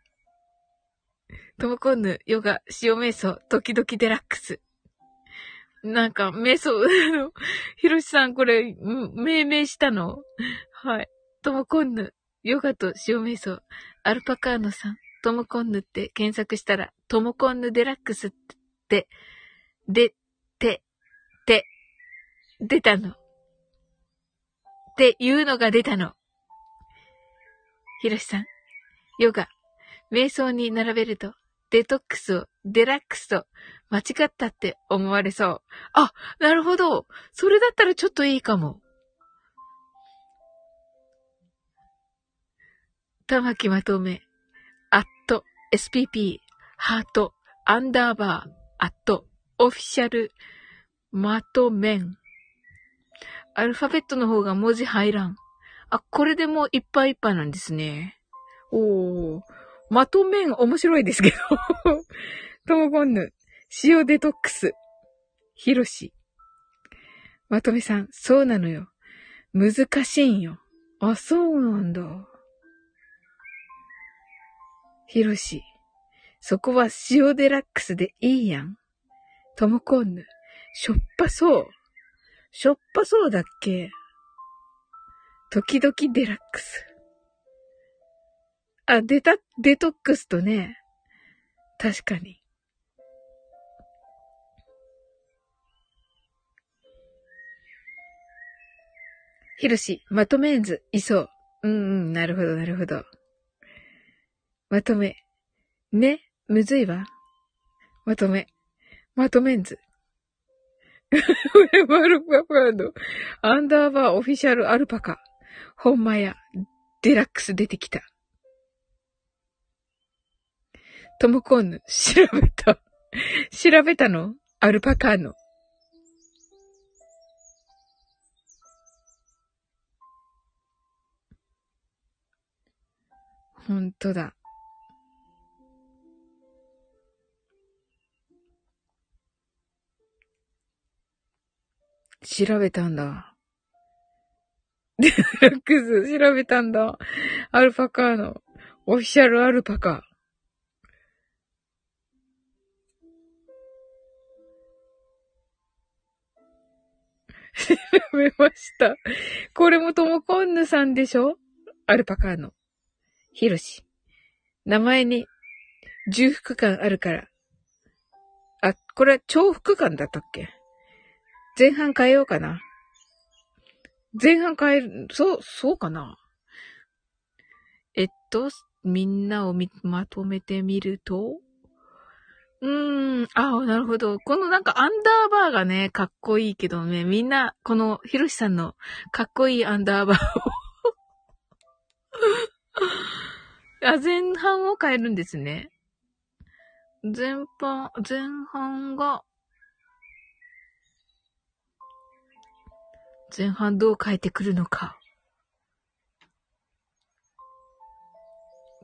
トモコンヌ、ヨガ、塩瞑想、時々デラックス。なんか、瞑想、あの、ヒロシさんこれ、命名したの？はい。トモコンヌ、ヨガと塩瞑想、アルパカーノさん、トモコンヌって検索したら、トモコンヌデラックスって、で、て、て、出たの。っていうのが出たの。ヒロシさん、ヨガ、瞑想に並べると、デトックスをデラックスと間違ったって思われそう。あ、なるほど。それだったらちょっといいかも。玉木まとめ、アット、SPP、ハート、アンダーバー、アット、オフィシャル、まとめん。アルファベットの方が文字入らん。あ、これでもういっぱいいっぱいなんですね。おー。まとめん面白いですけど。(laughs) ともこんぬ。塩デトックス。ひろし。まとめさん、そうなのよ。難しいんよ。あ、そうなんだ。ひろし。そこは塩デラックスでいいやん。ともこんぬ。しょっぱそう。しょっぱそうだっけ時々デラックス。あ、デタ、デトックスとね。確かに。ひろし、まとめんず、いそう。うんうん、なるほど、なるほど。まとめ。ね、むずいわ。まとめ。まとめんず。(laughs) ウェブアルパカのアンダーバーオフィシャルアルパカ。ほんまや、デラックス出てきた。トモコンヌ、調べた。調べたの？アルパカの。ほんとだ。調べたんだ。デラックス調べたんだ。アルパカの。オフィシャルアルパカ。調べました。これもともこんぬさんでしょ？アルパカーの。ひろし。名前に重複感あるから。あ、これは重複感だったっけ？前半変えようかな。前半変える、そう、そうかな。えっと、みんなをまとめてみると、うーん、ああ、なるほど。このなんかアンダーバーがね、かっこいいけどね、みんな、このひろしさんのかっこいいアンダーバーをあ、前半を変えるんですね。前半、前半が、前半どう変えてくるのか。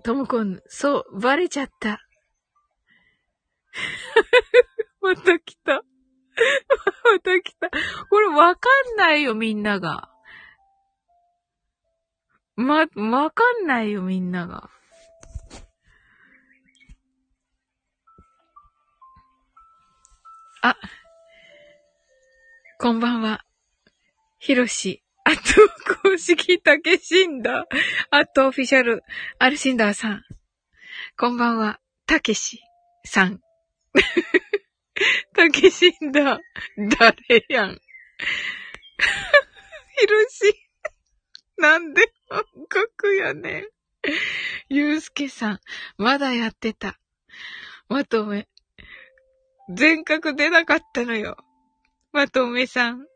ともこん、そう、バレちゃった。(laughs) また来た。(laughs) また来た。これわかんないよ、みんなが。ま、わかんないよ、みんなが。あ、こんばんは。ひろし、あと、公式たけしんだ。あと、オフィシャル、アルシンダーさん。こんばんは、たけしさん。たけしんだ。誰やん。ひろし、なんで半角やねん。ゆうすけさん、まだやってた。まとめ。全角出なかったのよ。まとめさん。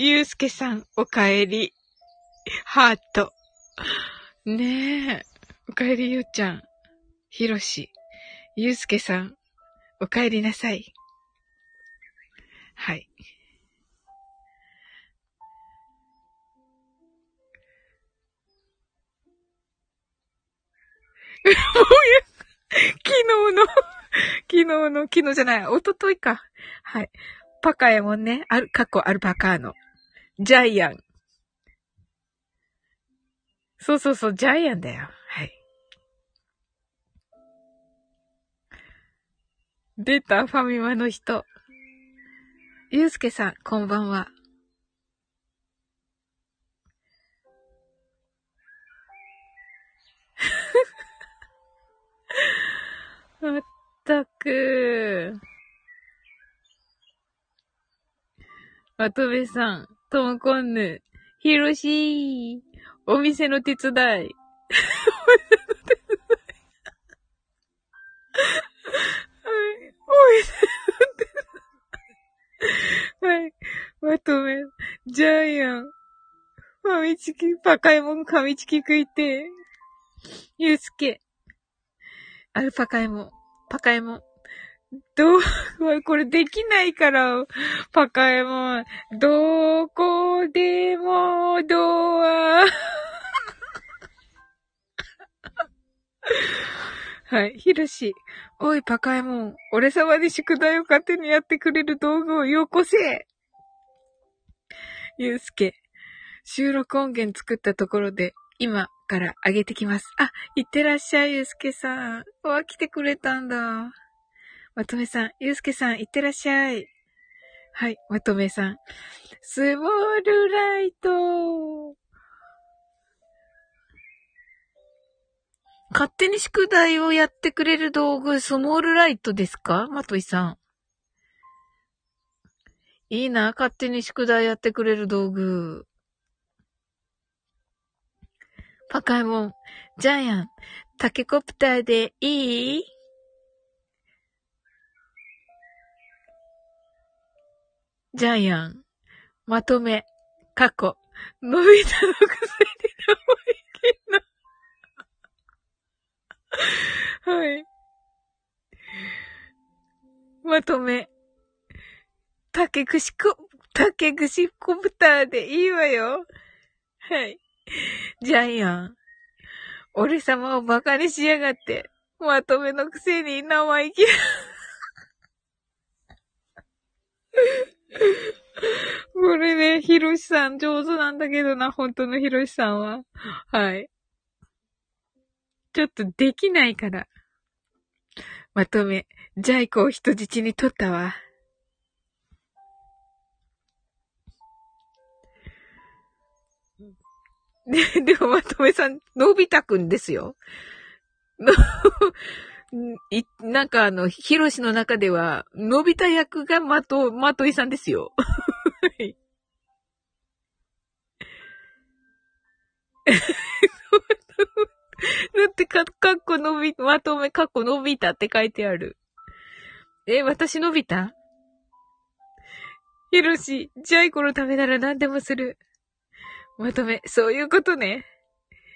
ゆうすけさん、おかえり。ハート。ねえ。おかえりゆうちゃん。ひろし。ゆうすけさん、おかえりなさい。はい。(laughs) 昨日の、昨日の、昨日じゃない、おとといか。はい。パカエモンね、ある、過去アルパカーノ。ジャイアン。そうそうそう、ジャイアンだよ。はい。出た、ファミマの人。ゆうすけさん、こんばんは。まったく。まとめさん。ともこんぬ、ひろしお店の手伝い。お店の手伝い。はい。お店の手伝い。はい。まとめ、ジャイアン。ファミチキ、パカイモンファミチキ食いて。ゆうすけ。アルパカイモン、パカイモン。どう、これできないから、パカエモン。どこでもドア。(laughs) はい。ひろし。おい、パカエモン。俺様に宿題を勝手にやってくれる道具をよこせゆうすけ。収録音源作ったところで、今から上げてきます。あ、いってらっしゃい、ゆうすけさん。わ、来てくれたんだ。まとめさん、ゆうすけさん、いってらっしゃい。はい、まとめさん。スモールライト。勝手に宿題をやってくれる道具、スモールライトですか？まといさん。いいな、勝手に宿題やってくれる道具。パカエモン、ジャイアン、タケコプターでいい？ジャイアン、まとめ、過去、のび太のくせに生意気な。はい。まとめ、竹串こ、竹串コプターでいいわよ。はい。ジャイアン、俺様を馬鹿にしやがって、まとめのくせに生意気な。(laughs) これね、ヒロシさん上手なんだけどな、本当のヒロシさんは。はい。ちょっとできないから。まとめ、ジャイコを人質に取ったわ。で、(laughs) でもまとめさん、のび太くんですよ。のい、なんかあの、ヒロシの中では、のび太役がまと、まといさんですよ。(laughs) だってか、かっこのび、まとめ、かっこのび太って書いてある。え、私のび太？ヒロシ、ジャイコのためなら何でもする。まとめ、そういうことね。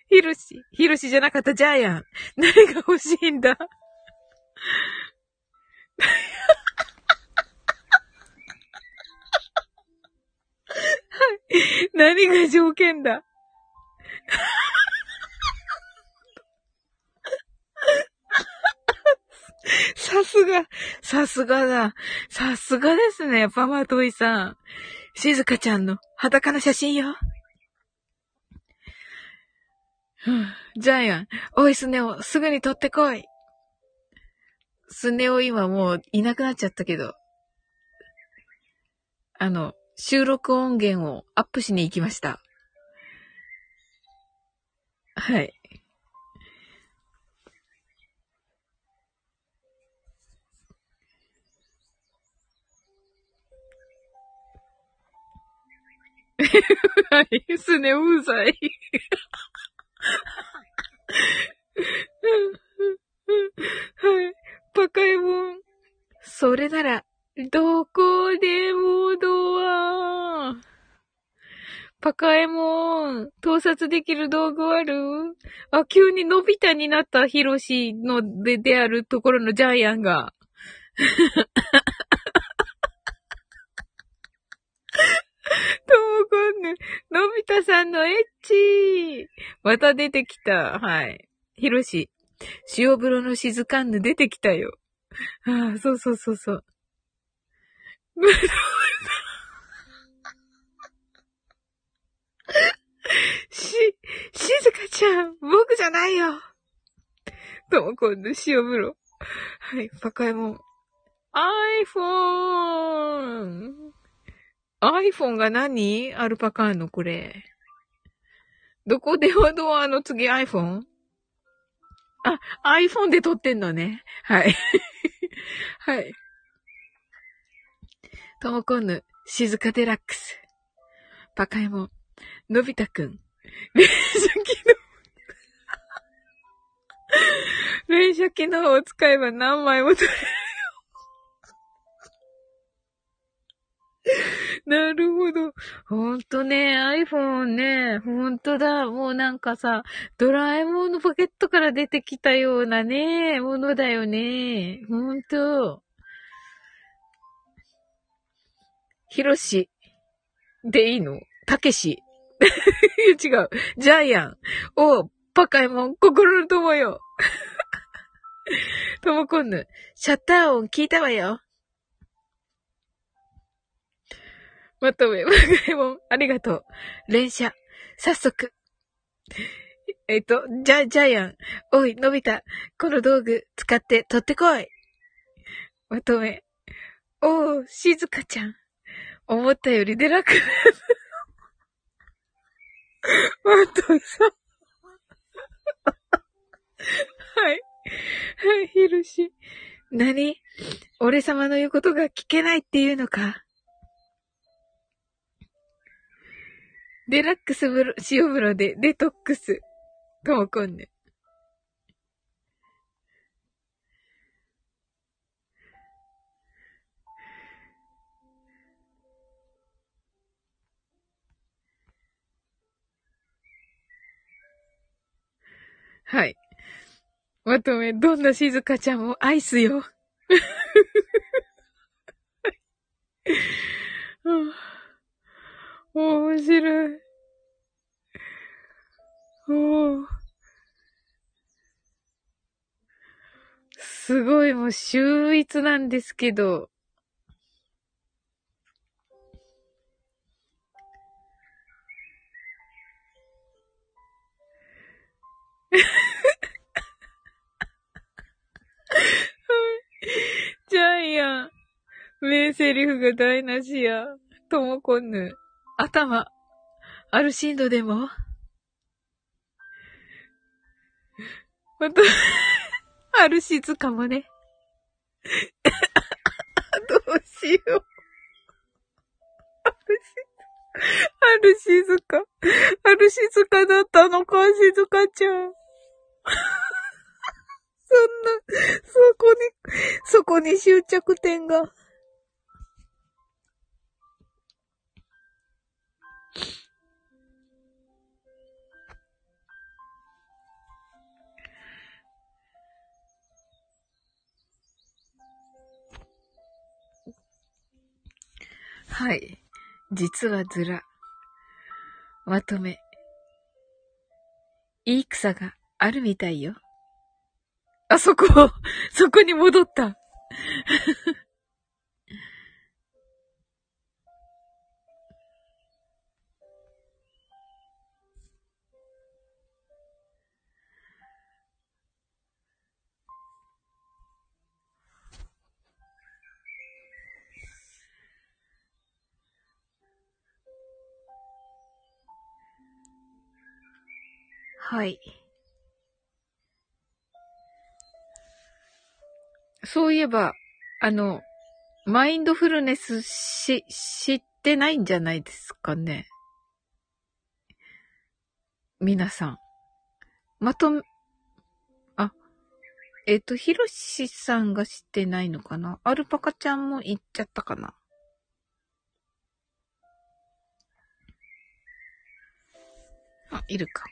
ヒロシ、ヒロシじゃなかったジャイアン。何が欲しいんだ？(laughs) 何が条件だ？(laughs) さすが、さすがだ。さすがですね、パマトイさん。静香ちゃんの裸の写真よ。ジャイアン、おいスネ夫、すぐに取ってこい。スネ夫今もういなくなっちゃったけど、あの、収録音源をアップしに行きました。はい。(laughs) はい。スネ夫うざい。はい。バカエモン。それなら、どこでもドア。パカエモン、盗撮できる道具ある？あ、急にのび太になったヒロシので、であるところのジャイアンが。(laughs) ともこんね、のび太さんのエッチまた出てきた。はい。ひろし、塩風呂の静かんぬ出てきたよ。ああ、そうそうそうそう。(laughs) し、静香ちゃん、僕じゃないよ。とも今度塩風呂。はい、バカエモン。iPhone! iPhone が何？アルパカーノこれ。どこ？ではドアの次 iPhone? あ、iPhone で撮ってんのね。はい。(laughs) はい。ともこんぬ、静かデラックス。パカエモン、のび太くん。連射機能。(laughs) 連射機能を使えば何枚も撮れる。なるほど。ほんとね、iPhone ね、ほんとだ。もうなんかさ、ドラえもんのポケットから出てきたようなね、ものだよね。ほんと。ヒロシでいいの？たけし。(laughs) 違う。ジャイアンをバカエモン、心の友よ。ともこんぬ、シャッター音聞いたわよ。まとめ、バカエモン、ありがとう。連射、早速。えっと、ジャ、ジャイアン。おい、のび太。この道具使って取ってこい。まとめ。おー、しずかちゃん。思ったより出なくなる。(laughs) まとめさん。はい。はい、ひろし。何？俺様の言うことが聞けないっていうのか？デラックス風呂、塩風呂でデトックス。ともこんね。はい。まとめ、どんな静香ちゃんもアイスよ。(laughs) 面白い。おすごい、もう秀逸なんですけど。(laughs) ジャイアン。名台詞が台無しや。ともこんぬ。頭。アルシンドでも？また、アルシズかもね。(laughs) どうしよう。アルシ、アルシズか。アルシズかだったのか、しずかちゃん。そんな、そこに、そこに終着点が。はい。実はずら。まとめ。いい草があるみたいよ。あそこ、そこに戻った。はい。そういえば、あの、マインドフルネスし、知ってないんじゃないですかね。皆さん。まとめ、あ、えっ、と、ひろしさんが知ってないのかな？アルパカちゃんも言っちゃったかな？あ、いるか。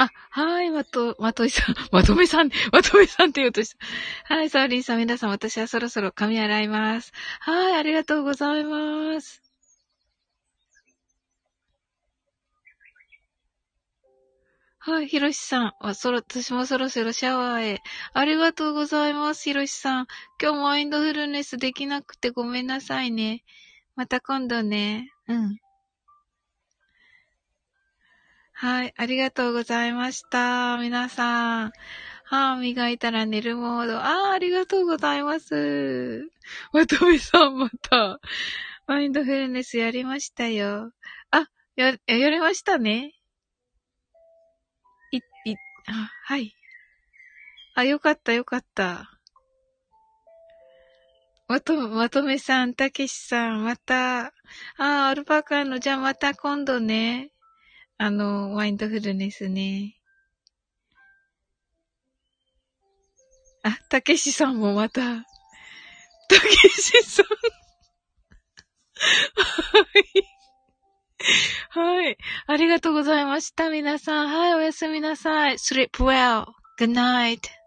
あ、はい、まと、まといさん、(laughs) まとめさん、まとめさんって言うとした。はい、サーリンさん、皆さん、私はそろそろ髪洗います。はい、ありがとうございます。はい、ひろしさん。あ、そろ、私もそろそろシャワーへ。ありがとうございます、ひろしさん。今日マインドフルネスできなくてごめんなさいね。また今度ね。うん。はい、ありがとうございました。皆さん。歯磨いたら寝るモード。ああ、ありがとうございます。まとめさんまた、マインドフルネスやりましたよ。あ、や、やりましたね。い、い、あ、はい。あ、よかったよかった。まと、まとめさん、たけしさん、また。あ、アルパカの、じゃあまた今度ね。あの、マインドフルネスね。あ、たけしさんもまた。たけしさん。はい。はい。ありがとうございました、皆さん。はい、おやすみなさい。sleep well. Good night.